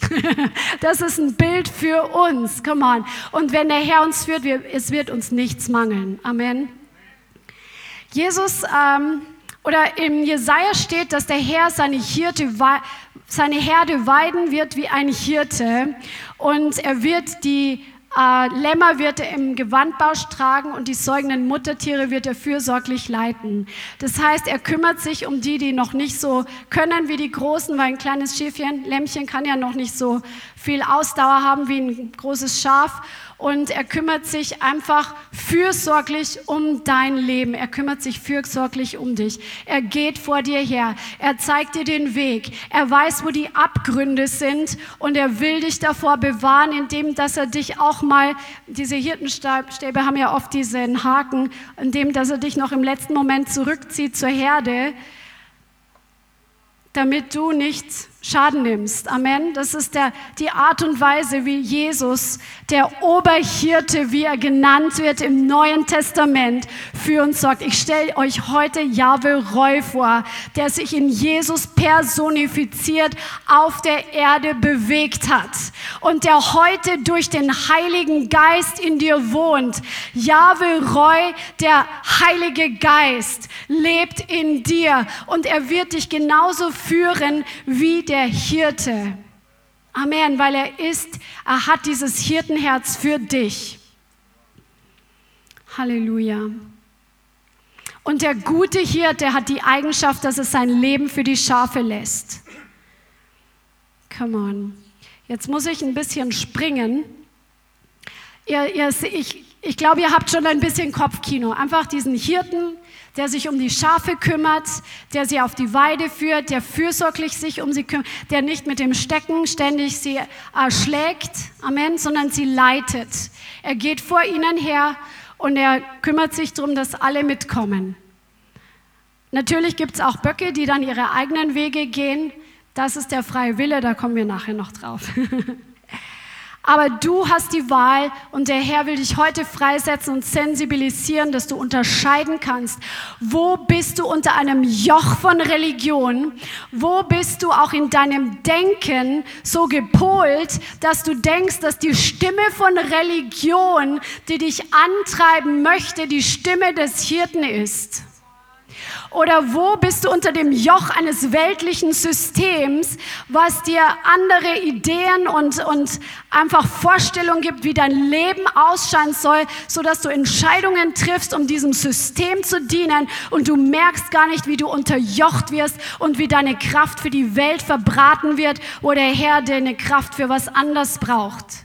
Das ist ein Bild für uns. Come on. Und wenn der Herr uns führt, es wird uns nichts mangeln. Amen. Jesus ähm, oder im Jesaja steht, dass der Herr seine, Hirte, seine Herde weiden wird wie ein Hirte und er wird die äh, Lämmer wird er im Gewandbausch tragen und die säugenden Muttertiere wird er fürsorglich leiten. Das heißt, er kümmert sich um die, die noch nicht so können wie die Großen, weil ein kleines Schäfchen, Lämmchen kann ja noch nicht so viel Ausdauer haben wie ein großes Schaf und er kümmert sich einfach fürsorglich um dein Leben. Er kümmert sich fürsorglich um dich. Er geht vor dir her. Er zeigt dir den Weg. Er weiß, wo die Abgründe sind und er will dich davor bewahren, indem dass er dich auch mal, diese Hirtenstäbe haben ja oft diesen Haken, indem dass er dich noch im letzten Moment zurückzieht zur Herde, damit du nicht Schaden nimmst. Amen. Das ist der, die Art und Weise, wie Jesus, der Oberhirte, wie er genannt wird im Neuen Testament, für uns sorgt. Ich stelle euch heute Jahwe Roy vor, der sich in Jesus personifiziert auf der Erde bewegt hat und der heute durch den Heiligen Geist in dir wohnt. Jahwe Roy, der Heilige Geist, lebt in dir und er wird dich genauso führen wie der der Hirte. Amen, weil er ist, er hat dieses Hirtenherz für dich. Halleluja. Und der gute Hirte hat die Eigenschaft, dass er sein Leben für die Schafe lässt. Come on. Jetzt muss ich ein bisschen springen. Ihr, ihr, ich, ich glaube, ihr habt schon ein bisschen Kopfkino. Einfach diesen Hirten, der sich um die Schafe kümmert, der sie auf die Weide führt, der fürsorglich sich um sie kümmert, der nicht mit dem Stecken ständig sie erschlägt, Amen, sondern sie leitet. Er geht vor ihnen her und er kümmert sich darum, dass alle mitkommen. Natürlich gibt es auch Böcke, die dann ihre eigenen Wege gehen. Das ist der freie Wille, da kommen wir nachher noch drauf. Aber du hast die Wahl und der Herr will dich heute freisetzen und sensibilisieren, dass du unterscheiden kannst, wo bist du unter einem Joch von Religion, wo bist du auch in deinem Denken so gepolt, dass du denkst, dass die Stimme von Religion, die dich antreiben möchte, die Stimme des Hirten ist. Oder wo bist du unter dem Joch eines weltlichen Systems, was dir andere Ideen und, und einfach Vorstellungen gibt, wie dein Leben ausschauen soll, sodass du Entscheidungen triffst, um diesem System zu dienen und du merkst gar nicht, wie du unterjocht wirst und wie deine Kraft für die Welt verbraten wird, wo der Herr deine Kraft für was anderes braucht.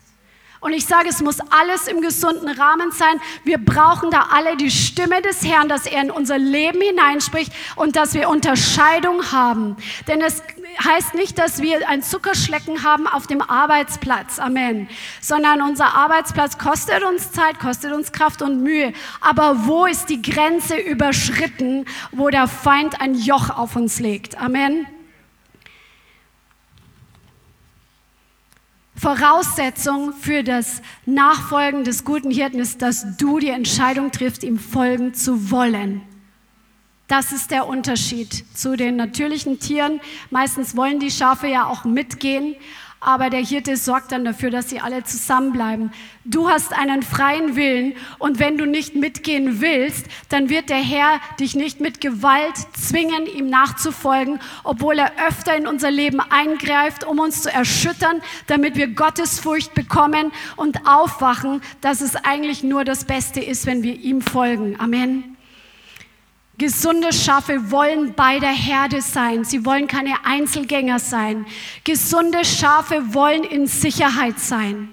Und ich sage, es muss alles im gesunden Rahmen sein. Wir brauchen da alle die Stimme des Herrn, dass er in unser Leben hineinspricht und dass wir Unterscheidung haben. Denn es heißt nicht, dass wir ein Zuckerschlecken haben auf dem Arbeitsplatz. Amen. Sondern unser Arbeitsplatz kostet uns Zeit, kostet uns Kraft und Mühe. Aber wo ist die Grenze überschritten, wo der Feind ein Joch auf uns legt? Amen. Voraussetzung für das Nachfolgen des guten Hirten ist, dass du die Entscheidung triffst, ihm folgen zu wollen. Das ist der Unterschied zu den natürlichen Tieren. Meistens wollen die Schafe ja auch mitgehen, aber der Hirte sorgt dann dafür, dass sie alle zusammenbleiben. Du hast einen freien Willen und wenn du nicht mitgehen willst, dann wird der Herr dich nicht mit Gewalt zwingen, ihm nachzufolgen, obwohl er öfter in unser Leben eingreift, um uns zu erschüttern, damit wir Gottesfurcht bekommen und aufwachen, dass es eigentlich nur das Beste ist, wenn wir ihm folgen. Amen. Gesunde Schafe wollen bei der Herde sein. Sie wollen keine Einzelgänger sein. Gesunde Schafe wollen in Sicherheit sein.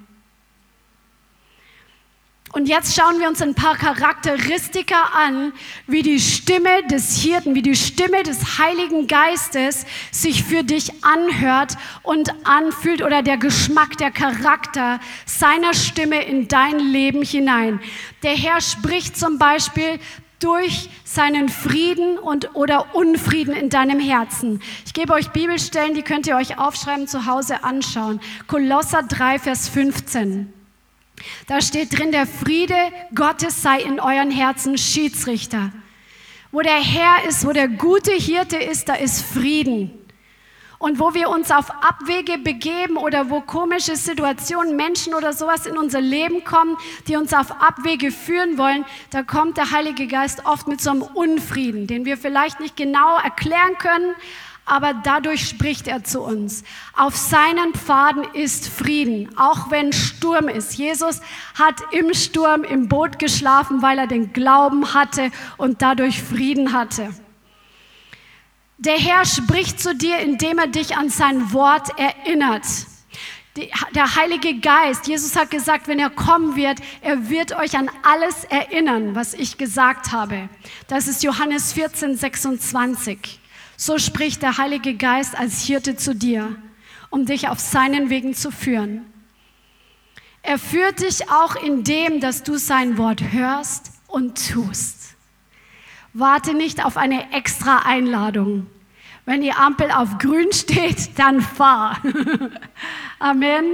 Und jetzt schauen wir uns ein paar Charakteristika an, wie die Stimme des Hirten, wie die Stimme des Heiligen Geistes sich für dich anhört und anfühlt oder der Geschmack, der Charakter seiner Stimme in dein Leben hinein. Der Herr spricht zum Beispiel durch seinen Frieden und oder Unfrieden in deinem Herzen. Ich gebe euch Bibelstellen, die könnt ihr euch aufschreiben, zu Hause anschauen. Kolosser 3, Vers 15. Da steht drin, der Friede Gottes sei in euren Herzen Schiedsrichter. Wo der Herr ist, wo der gute Hirte ist, da ist Frieden. Und wo wir uns auf Abwege begeben oder wo komische Situationen, Menschen oder sowas in unser Leben kommen, die uns auf Abwege führen wollen, da kommt der Heilige Geist oft mit so einem Unfrieden, den wir vielleicht nicht genau erklären können, aber dadurch spricht er zu uns. Auf seinen Pfaden ist Frieden, auch wenn Sturm ist. Jesus hat im Sturm im Boot geschlafen, weil er den Glauben hatte und dadurch Frieden hatte. Der Herr spricht zu dir, indem er dich an sein Wort erinnert. Der Heilige Geist, Jesus hat gesagt, wenn er kommen wird, er wird euch an alles erinnern, was ich gesagt habe. Das ist Johannes 14, 26. So spricht der Heilige Geist als Hirte zu dir, um dich auf seinen Wegen zu führen. Er führt dich auch in dem, dass du sein Wort hörst und tust. Warte nicht auf eine extra Einladung. Wenn die Ampel auf grün steht, dann fahr. Amen.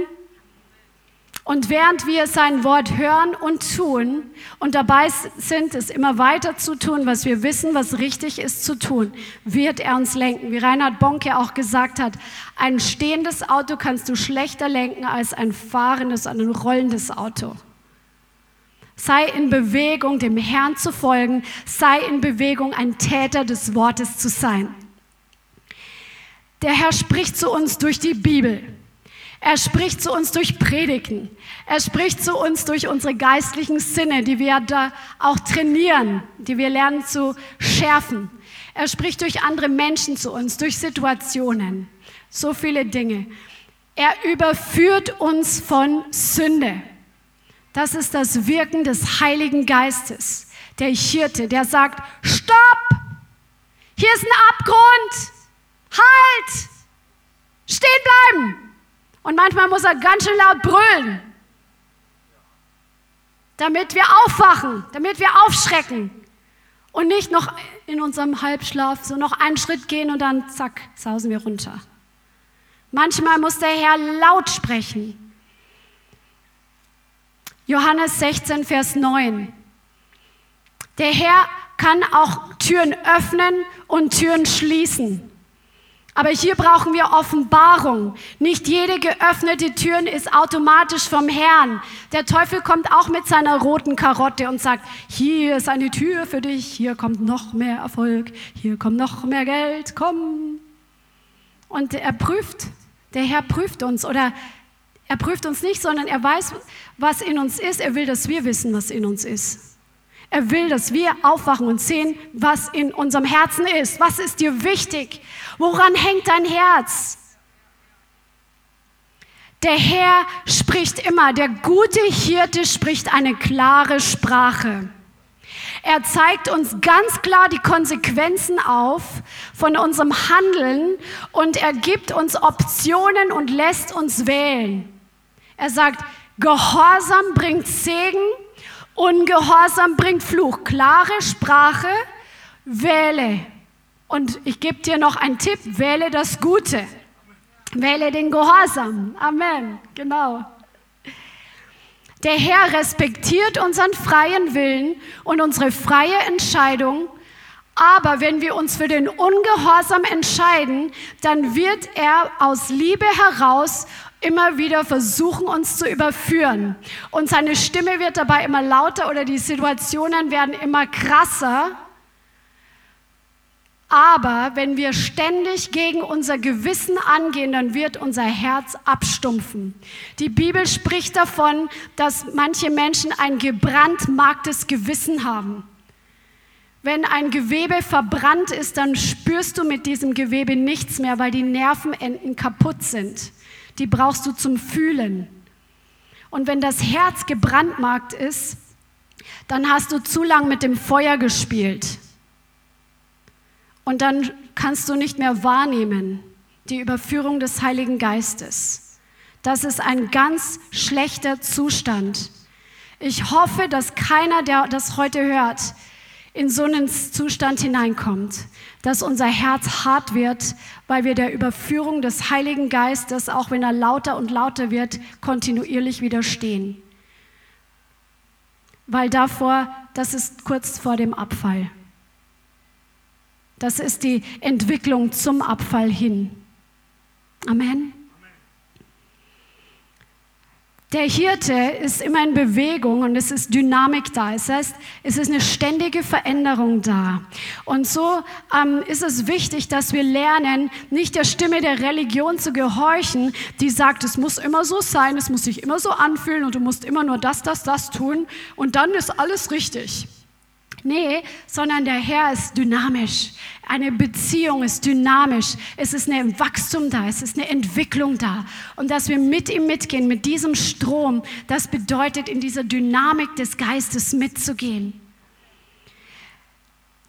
Und während wir sein Wort hören und tun und dabei sind, es immer weiter zu tun, was wir wissen, was richtig ist zu tun, wird er uns lenken. Wie Reinhard Bonke auch gesagt hat, ein stehendes Auto kannst du schlechter lenken als ein fahrendes, ein rollendes Auto. Sei in Bewegung, dem Herrn zu folgen, sei in Bewegung, ein Täter des Wortes zu sein. Der Herr spricht zu uns durch die Bibel. Er spricht zu uns durch Predigten. Er spricht zu uns durch unsere geistlichen Sinne, die wir da auch trainieren, die wir lernen zu schärfen. Er spricht durch andere Menschen zu uns, durch Situationen. So viele Dinge. Er überführt uns von Sünde. Das ist das Wirken des Heiligen Geistes, der Hirte, der sagt, stopp! Hier ist ein Abgrund! Halt! Stehen bleiben! Und manchmal muss er ganz schön laut brüllen, damit wir aufwachen, damit wir aufschrecken und nicht noch in unserem Halbschlaf so noch einen Schritt gehen und dann zack, sausen wir runter. Manchmal muss der Herr laut sprechen. Johannes 16, Vers 9. Der Herr kann auch Türen öffnen und Türen schließen. Aber hier brauchen wir Offenbarung. Nicht jede geöffnete Tür ist automatisch vom Herrn. Der Teufel kommt auch mit seiner roten Karotte und sagt, hier ist eine Tür für dich, hier kommt noch mehr Erfolg, hier kommt noch mehr Geld, komm. Und er prüft, der Herr prüft uns oder er prüft uns nicht, sondern er weiß, was in uns ist. Er will, dass wir wissen, was in uns ist. Er will, dass wir aufwachen und sehen, was in unserem Herzen ist. Was ist dir wichtig? Woran hängt dein Herz? Der Herr spricht immer, der gute Hirte spricht eine klare Sprache. Er zeigt uns ganz klar die Konsequenzen auf von unserem Handeln und er gibt uns Optionen und lässt uns wählen. Er sagt, Gehorsam bringt Segen Ungehorsam bringt Fluch. Klare Sprache, wähle. Und ich gebe dir noch einen Tipp, wähle das Gute. Wähle den Gehorsam. Amen. Genau. Der Herr respektiert unseren freien Willen und unsere freie Entscheidung. Aber wenn wir uns für den Ungehorsam entscheiden, dann wird er aus Liebe heraus immer wieder versuchen, uns zu überführen. Und seine Stimme wird dabei immer lauter oder die Situationen werden immer krasser. Aber wenn wir ständig gegen unser Gewissen angehen, dann wird unser Herz abstumpfen. Die Bibel spricht davon, dass manche Menschen ein gebrandmarktes Gewissen haben. Wenn ein Gewebe verbrannt ist, dann spürst du mit diesem Gewebe nichts mehr, weil die Nervenenden kaputt sind die brauchst du zum Fühlen. Und wenn das Herz gebrandmarkt ist, dann hast du zu lang mit dem Feuer gespielt. Und dann kannst du nicht mehr wahrnehmen die Überführung des Heiligen Geistes. Das ist ein ganz schlechter Zustand. Ich hoffe, dass keiner, der das heute hört, in so einen Zustand hineinkommt, dass unser Herz hart wird, weil wir der Überführung des Heiligen Geistes, auch wenn er lauter und lauter wird, kontinuierlich widerstehen. Weil davor, das ist kurz vor dem Abfall. Das ist die Entwicklung zum Abfall hin. Amen. Der Hirte ist immer in Bewegung und es ist Dynamik da. Das heißt, es ist eine ständige Veränderung da. Und so ähm, ist es wichtig, dass wir lernen, nicht der Stimme der Religion zu gehorchen, die sagt, es muss immer so sein, es muss sich immer so anfühlen und du musst immer nur das, das, das tun und dann ist alles richtig. Nee, sondern der Herr ist dynamisch. Eine Beziehung ist dynamisch. Es ist ein Wachstum da, es ist eine Entwicklung da. Und dass wir mit ihm mitgehen, mit diesem Strom, das bedeutet, in dieser Dynamik des Geistes mitzugehen.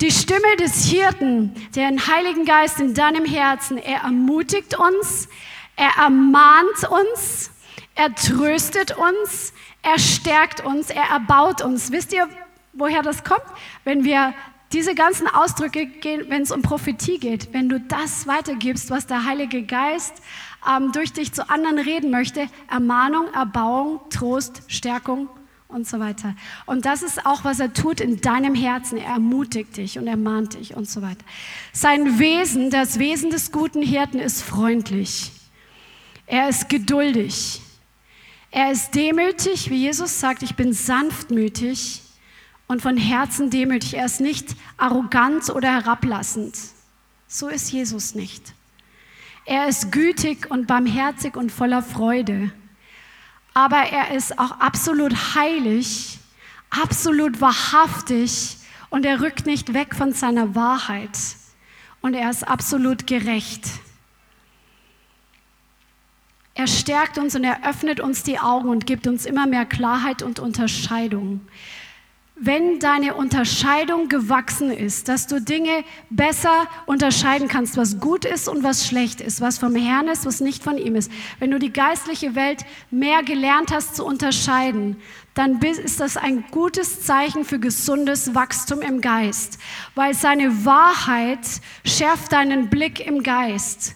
Die Stimme des Hirten, der Heiligen Geist in deinem Herzen, er ermutigt uns, er ermahnt uns, er tröstet uns, er stärkt uns, er erbaut uns. Wisst ihr, woher das kommt? Wenn wir diese ganzen Ausdrücke gehen, wenn es um Prophetie geht, wenn du das weitergibst, was der Heilige Geist ähm, durch dich zu anderen reden möchte, Ermahnung, Erbauung, Trost, Stärkung und so weiter. Und das ist auch, was er tut in deinem Herzen. Er ermutigt dich und ermahnt dich und so weiter. Sein Wesen, das Wesen des guten Hirten ist freundlich. Er ist geduldig. Er ist demütig, wie Jesus sagt, ich bin sanftmütig und von Herzen demütig. Er ist nicht arrogant oder herablassend. So ist Jesus nicht. Er ist gütig und barmherzig und voller Freude. Aber er ist auch absolut heilig, absolut wahrhaftig und er rückt nicht weg von seiner Wahrheit. Und er ist absolut gerecht. Er stärkt uns und er öffnet uns die Augen und gibt uns immer mehr Klarheit und Unterscheidung wenn deine Unterscheidung gewachsen ist, dass du Dinge besser unterscheiden kannst, was gut ist und was schlecht ist, was vom Herrn ist, was nicht von ihm ist, wenn du die geistliche Welt mehr gelernt hast zu unterscheiden, dann ist das ein gutes Zeichen für gesundes Wachstum im Geist, weil seine Wahrheit schärft deinen Blick im Geist.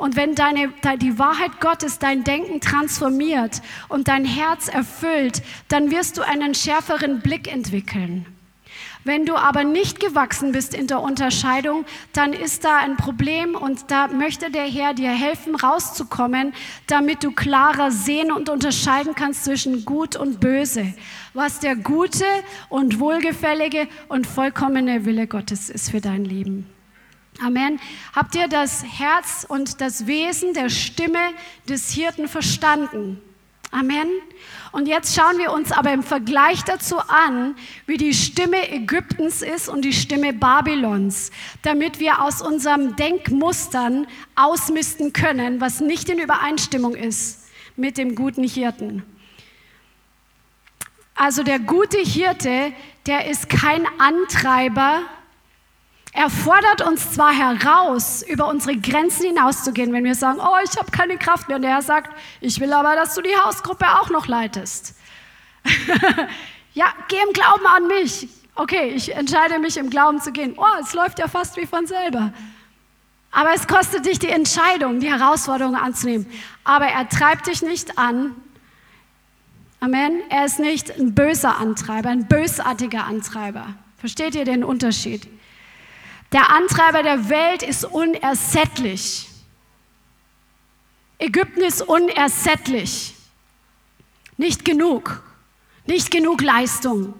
Und wenn deine, die Wahrheit Gottes dein Denken transformiert und dein Herz erfüllt, dann wirst du einen schärferen Blick entwickeln. Wenn du aber nicht gewachsen bist in der Unterscheidung, dann ist da ein Problem und da möchte der Herr dir helfen, rauszukommen, damit du klarer sehen und unterscheiden kannst zwischen gut und böse, was der gute und wohlgefällige und vollkommene Wille Gottes ist für dein Leben. Amen. Habt ihr das Herz und das Wesen der Stimme des Hirten verstanden? Amen. Und jetzt schauen wir uns aber im Vergleich dazu an, wie die Stimme Ägyptens ist und die Stimme Babylons, damit wir aus unseren Denkmustern ausmisten können, was nicht in Übereinstimmung ist mit dem guten Hirten. Also der gute Hirte, der ist kein Antreiber, er fordert uns zwar heraus, über unsere Grenzen hinauszugehen, wenn wir sagen, oh, ich habe keine Kraft mehr. Und er sagt, ich will aber, dass du die Hausgruppe auch noch leitest. ja, geh im Glauben an mich. Okay, ich entscheide mich im Glauben zu gehen. Oh, es läuft ja fast wie von selber. Aber es kostet dich die Entscheidung, die Herausforderung anzunehmen. Aber er treibt dich nicht an. Amen. Er ist nicht ein böser Antreiber, ein bösartiger Antreiber. Versteht ihr den Unterschied? Der Antreiber der Welt ist unersättlich. Ägypten ist unersättlich. Nicht genug. Nicht genug Leistung.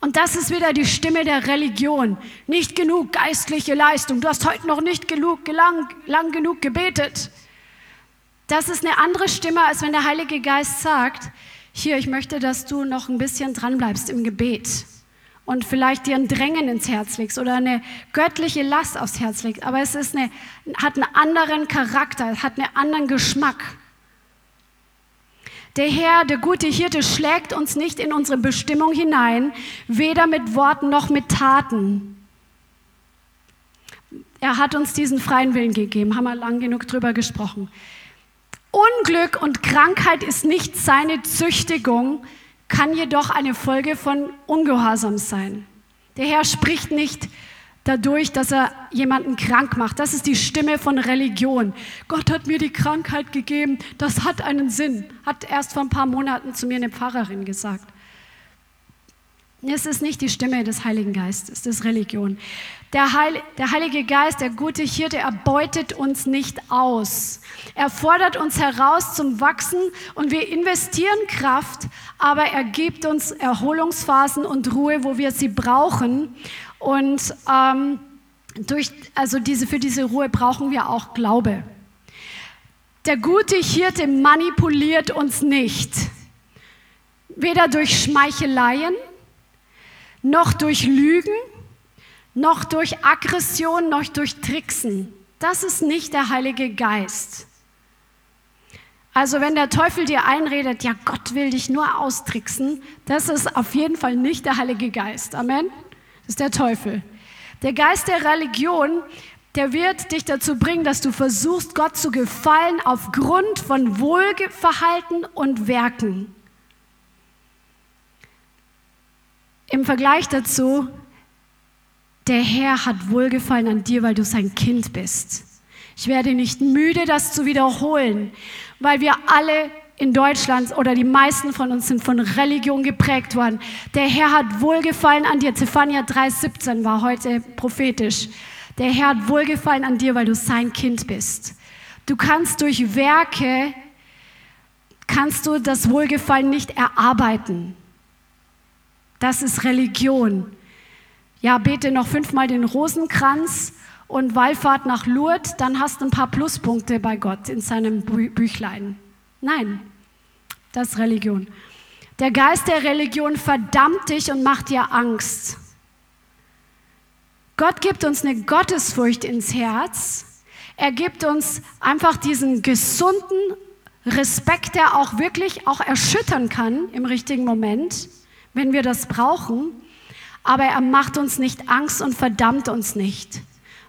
Und das ist wieder die Stimme der Religion. Nicht genug geistliche Leistung. Du hast heute noch nicht genug, lang, lang genug gebetet. Das ist eine andere Stimme, als wenn der Heilige Geist sagt, hier, ich möchte, dass du noch ein bisschen dranbleibst im Gebet und vielleicht dir ein Drängen ins Herz legst oder eine göttliche Last aufs Herz legst. Aber es ist eine, hat einen anderen Charakter, hat einen anderen Geschmack. Der Herr, der gute Hirte, schlägt uns nicht in unsere Bestimmung hinein, weder mit Worten noch mit Taten. Er hat uns diesen freien Willen gegeben, haben wir lang genug drüber gesprochen. Unglück und Krankheit ist nicht seine Züchtigung, kann jedoch eine Folge von Ungehorsam sein. Der Herr spricht nicht dadurch, dass er jemanden krank macht. Das ist die Stimme von Religion. Gott hat mir die Krankheit gegeben, das hat einen Sinn, hat erst vor ein paar Monaten zu mir eine Pfarrerin gesagt. Es ist nicht die Stimme des Heiligen Geistes, das ist Religion. Der, Heil, der Heilige Geist, der gute Hirte, er beutet uns nicht aus. Er fordert uns heraus zum Wachsen und wir investieren Kraft, aber er gibt uns Erholungsphasen und Ruhe, wo wir sie brauchen. Und ähm, durch, also diese, für diese Ruhe brauchen wir auch Glaube. Der gute Hirte manipuliert uns nicht, weder durch Schmeicheleien, noch durch Lügen, noch durch Aggression, noch durch Tricksen. Das ist nicht der Heilige Geist. Also wenn der Teufel dir einredet, ja, Gott will dich nur austricksen, das ist auf jeden Fall nicht der Heilige Geist. Amen. Das ist der Teufel. Der Geist der Religion, der wird dich dazu bringen, dass du versuchst, Gott zu gefallen aufgrund von Wohlverhalten und Werken. Im Vergleich dazu, der Herr hat Wohlgefallen an dir, weil du sein Kind bist. Ich werde nicht müde, das zu wiederholen, weil wir alle in Deutschland oder die meisten von uns sind von Religion geprägt worden. Der Herr hat Wohlgefallen an dir. Zephania 3,17 war heute prophetisch. Der Herr hat Wohlgefallen an dir, weil du sein Kind bist. Du kannst durch Werke, kannst du das Wohlgefallen nicht erarbeiten. Das ist Religion. Ja, bete noch fünfmal den Rosenkranz und Wallfahrt nach Lourdes, dann hast du ein paar Pluspunkte bei Gott in seinem Büchlein. Nein, das ist Religion. Der Geist der Religion verdammt dich und macht dir Angst. Gott gibt uns eine Gottesfurcht ins Herz. Er gibt uns einfach diesen gesunden Respekt, der auch wirklich auch erschüttern kann im richtigen Moment, wenn wir das brauchen. Aber er macht uns nicht Angst und verdammt uns nicht.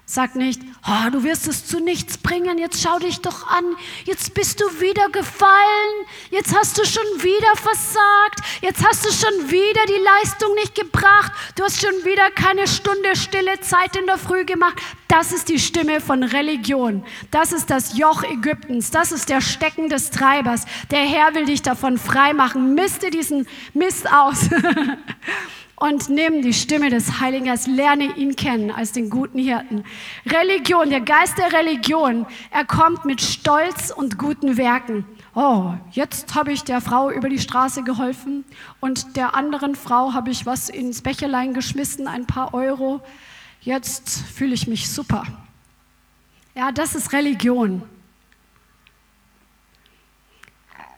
Sag nicht, oh, du wirst es zu nichts bringen, jetzt schau dich doch an, jetzt bist du wieder gefallen, jetzt hast du schon wieder versagt, jetzt hast du schon wieder die Leistung nicht gebracht, du hast schon wieder keine Stunde stille Zeit in der Früh gemacht. Das ist die Stimme von Religion, das ist das Joch Ägyptens, das ist der Stecken des Treibers. Der Herr will dich davon freimachen, miste diesen Mist aus. und nimm die Stimme des Heiligen Geistes, lerne ihn kennen als den guten Hirten. Religion, der Geist der Religion, er kommt mit Stolz und guten Werken. Oh, jetzt habe ich der Frau über die Straße geholfen und der anderen Frau habe ich was ins Becherlein geschmissen, ein paar Euro. Jetzt fühle ich mich super. Ja, das ist Religion.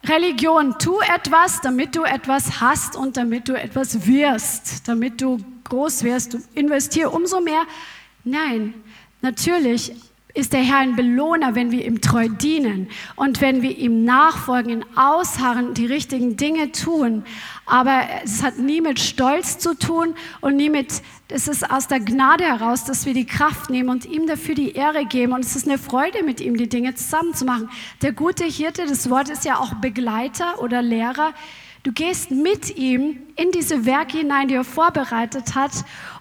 Religion, tu etwas, damit du etwas hast und damit du etwas wirst, damit du groß wirst. Du investier umso mehr. Nein, natürlich ist der Herr ein Belohner, wenn wir ihm treu dienen und wenn wir ihm nachfolgen, in Ausharren, die richtigen Dinge tun. Aber es hat nie mit Stolz zu tun und nie mit, es ist aus der Gnade heraus, dass wir die Kraft nehmen und ihm dafür die Ehre geben. Und es ist eine Freude, mit ihm die Dinge zusammen zu machen. Der gute Hirte, das Wort ist ja auch Begleiter oder Lehrer. Du gehst mit ihm in diese Werke hinein, die er vorbereitet hat.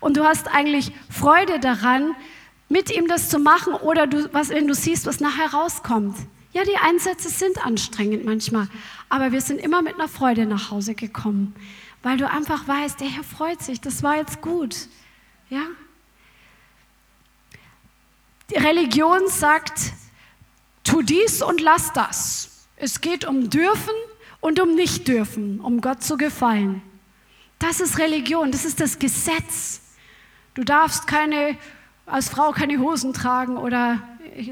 Und du hast eigentlich Freude daran, mit ihm das zu machen oder du, was, wenn du siehst, was nachher rauskommt. Ja, die Einsätze sind anstrengend manchmal, aber wir sind immer mit einer Freude nach Hause gekommen, weil du einfach weißt, der Herr freut sich, das war jetzt gut. Ja? Die Religion sagt, tu dies und lass das. Es geht um dürfen und um nicht dürfen, um Gott zu gefallen. Das ist Religion, das ist das Gesetz. Du darfst keine als Frau keine Hosen tragen oder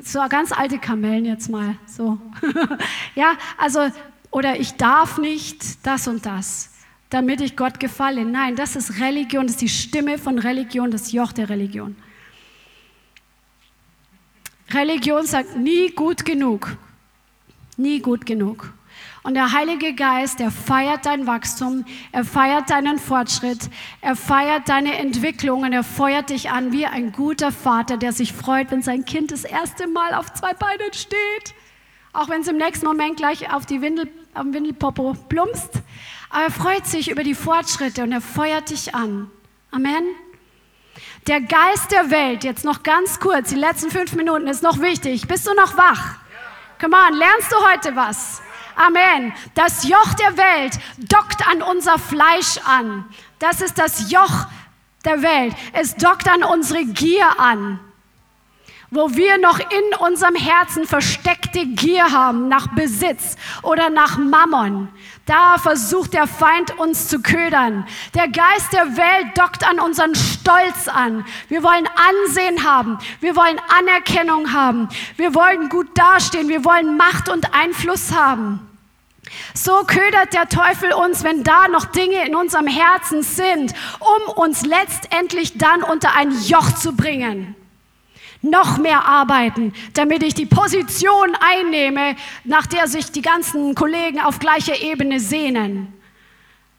so ganz alte Kamellen jetzt mal so. ja, also oder ich darf nicht das und das, damit ich Gott gefalle. Nein, das ist Religion, das ist die Stimme von Religion, das Joch der Religion. Religion sagt nie gut genug. Nie gut genug. Und der Heilige Geist, der feiert dein Wachstum, er feiert deinen Fortschritt, er feiert deine Entwicklung und er feuert dich an wie ein guter Vater, der sich freut, wenn sein Kind das erste Mal auf zwei Beinen steht. Auch wenn es im nächsten Moment gleich auf die Windel, am Windelpopo plumpst. Aber er freut sich über die Fortschritte und er feuert dich an. Amen. Der Geist der Welt, jetzt noch ganz kurz, die letzten fünf Minuten ist noch wichtig. Bist du noch wach? Come on, lernst du heute was? Amen. Das Joch der Welt dockt an unser Fleisch an. Das ist das Joch der Welt. Es dockt an unsere Gier an wo wir noch in unserem Herzen versteckte Gier haben nach Besitz oder nach Mammon. Da versucht der Feind uns zu ködern. Der Geist der Welt dockt an unseren Stolz an. Wir wollen Ansehen haben. Wir wollen Anerkennung haben. Wir wollen gut dastehen. Wir wollen Macht und Einfluss haben. So ködert der Teufel uns, wenn da noch Dinge in unserem Herzen sind, um uns letztendlich dann unter ein Joch zu bringen noch mehr arbeiten, damit ich die Position einnehme, nach der sich die ganzen Kollegen auf gleicher Ebene sehnen,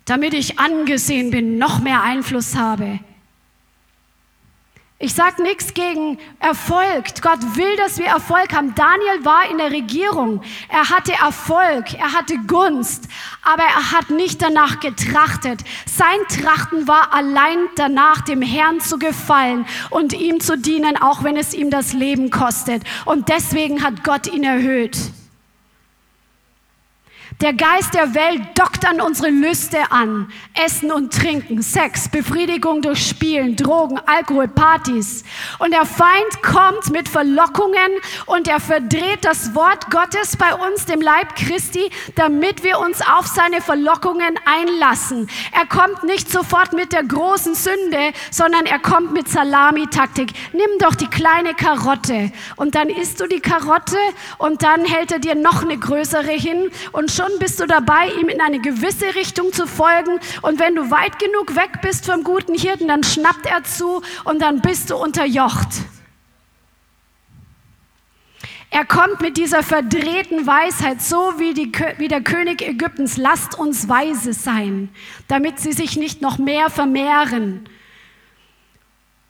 damit ich angesehen bin, noch mehr Einfluss habe. Ich sage nichts gegen Erfolg. Gott will, dass wir Erfolg haben. Daniel war in der Regierung. Er hatte Erfolg, er hatte Gunst, aber er hat nicht danach getrachtet. Sein Trachten war allein danach, dem Herrn zu gefallen und ihm zu dienen, auch wenn es ihm das Leben kostet. Und deswegen hat Gott ihn erhöht. Der Geist der Welt dockt an unsere Lüste an. Essen und Trinken, Sex, Befriedigung durch Spielen, Drogen, Alkohol, Partys. Und der Feind kommt mit Verlockungen und er verdreht das Wort Gottes bei uns, dem Leib Christi, damit wir uns auf seine Verlockungen einlassen. Er kommt nicht sofort mit der großen Sünde, sondern er kommt mit Salamitaktik. Nimm doch die kleine Karotte und dann isst du die Karotte und dann hält er dir noch eine größere hin und schon schon bist du dabei, ihm in eine gewisse Richtung zu folgen. Und wenn du weit genug weg bist vom guten Hirten, dann schnappt er zu und dann bist du unterjocht. Er kommt mit dieser verdrehten Weisheit, so wie, die, wie, der König Ägyptens, lasst uns weise sein, damit sie sich nicht noch mehr vermehren.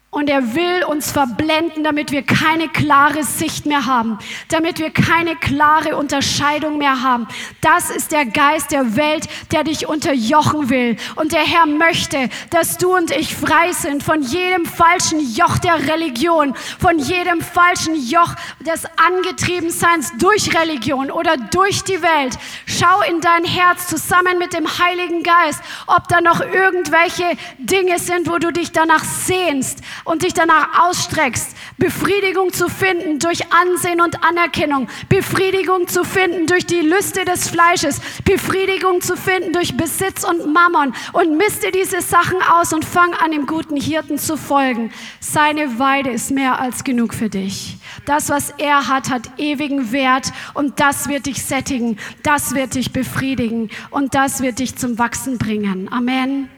Und er will uns verblenden, damit wir keine klare Sicht mehr haben, damit wir keine klare Unterscheidung mehr haben. Das ist der Geist der Welt, der dich unterjochen will. Und der Herr möchte, dass du und ich frei sind von jedem falschen Joch der Religion, von jedem falschen Joch des Angetriebenseins durch Religion oder durch die Welt. Schau in dein Herz zusammen mit dem Heiligen Geist, ob da noch irgendwelche Dinge sind, wo du dich danach sehnst und dich danach ausstreckst, Befriedigung zu finden durch Ansehen und Anerkennung, Befriedigung zu finden durch die Lüste des Fleisches, Befriedigung zu finden durch Besitz und Mammon und misste diese Sachen aus und fang an, dem guten Hirten zu folgen. Seine Weide ist mehr als genug für dich. Das, was er hat, hat ewigen Wert und das wird dich sättigen, das wird dich befriedigen und das wird dich zum Wachsen bringen. Amen.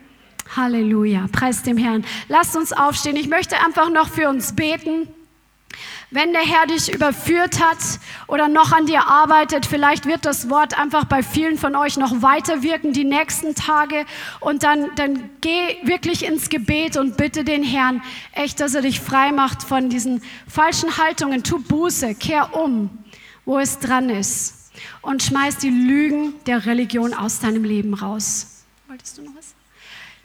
Halleluja. Preis dem Herrn. Lasst uns aufstehen. Ich möchte einfach noch für uns beten. Wenn der Herr dich überführt hat oder noch an dir arbeitet, vielleicht wird das Wort einfach bei vielen von euch noch weiter wirken die nächsten Tage. Und dann, dann geh wirklich ins Gebet und bitte den Herrn echt, dass er dich frei macht von diesen falschen Haltungen. Tu Buße, kehr um, wo es dran ist. Und schmeiß die Lügen der Religion aus deinem Leben raus. Wolltest du noch was?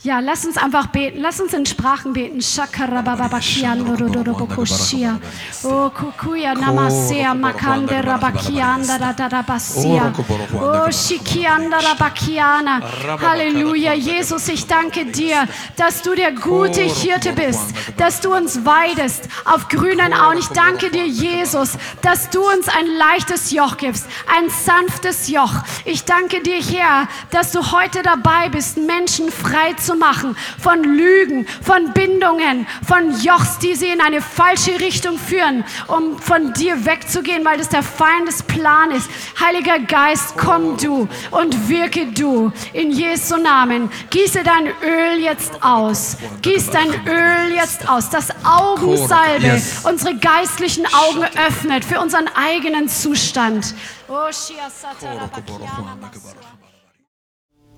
Ja, lass uns einfach beten. Lass uns in Sprachen beten. Oh, kukuya namasea makande rabakianda radarabasia. Oh, shikianda rabakiana. Halleluja. Jesus, ich danke dir, dass du der gute Hirte bist, dass du uns weidest auf grünen Auen. Ich danke dir, Jesus, dass du uns ein leichtes Joch gibst, ein sanftes Joch. Ich danke dir, Herr, dass du heute dabei bist, Menschen frei zu machen von Lügen, von Bindungen, von Jochs, die sie in eine falsche Richtung führen, um von dir wegzugehen, weil das der Feindesplan ist. Heiliger Geist, komm du und wirke du in Jesu Namen. Gieße dein Öl jetzt aus. Gieß dein Öl jetzt aus. Das Augensalbe unsere geistlichen Augen öffnet für unseren eigenen Zustand. Oh,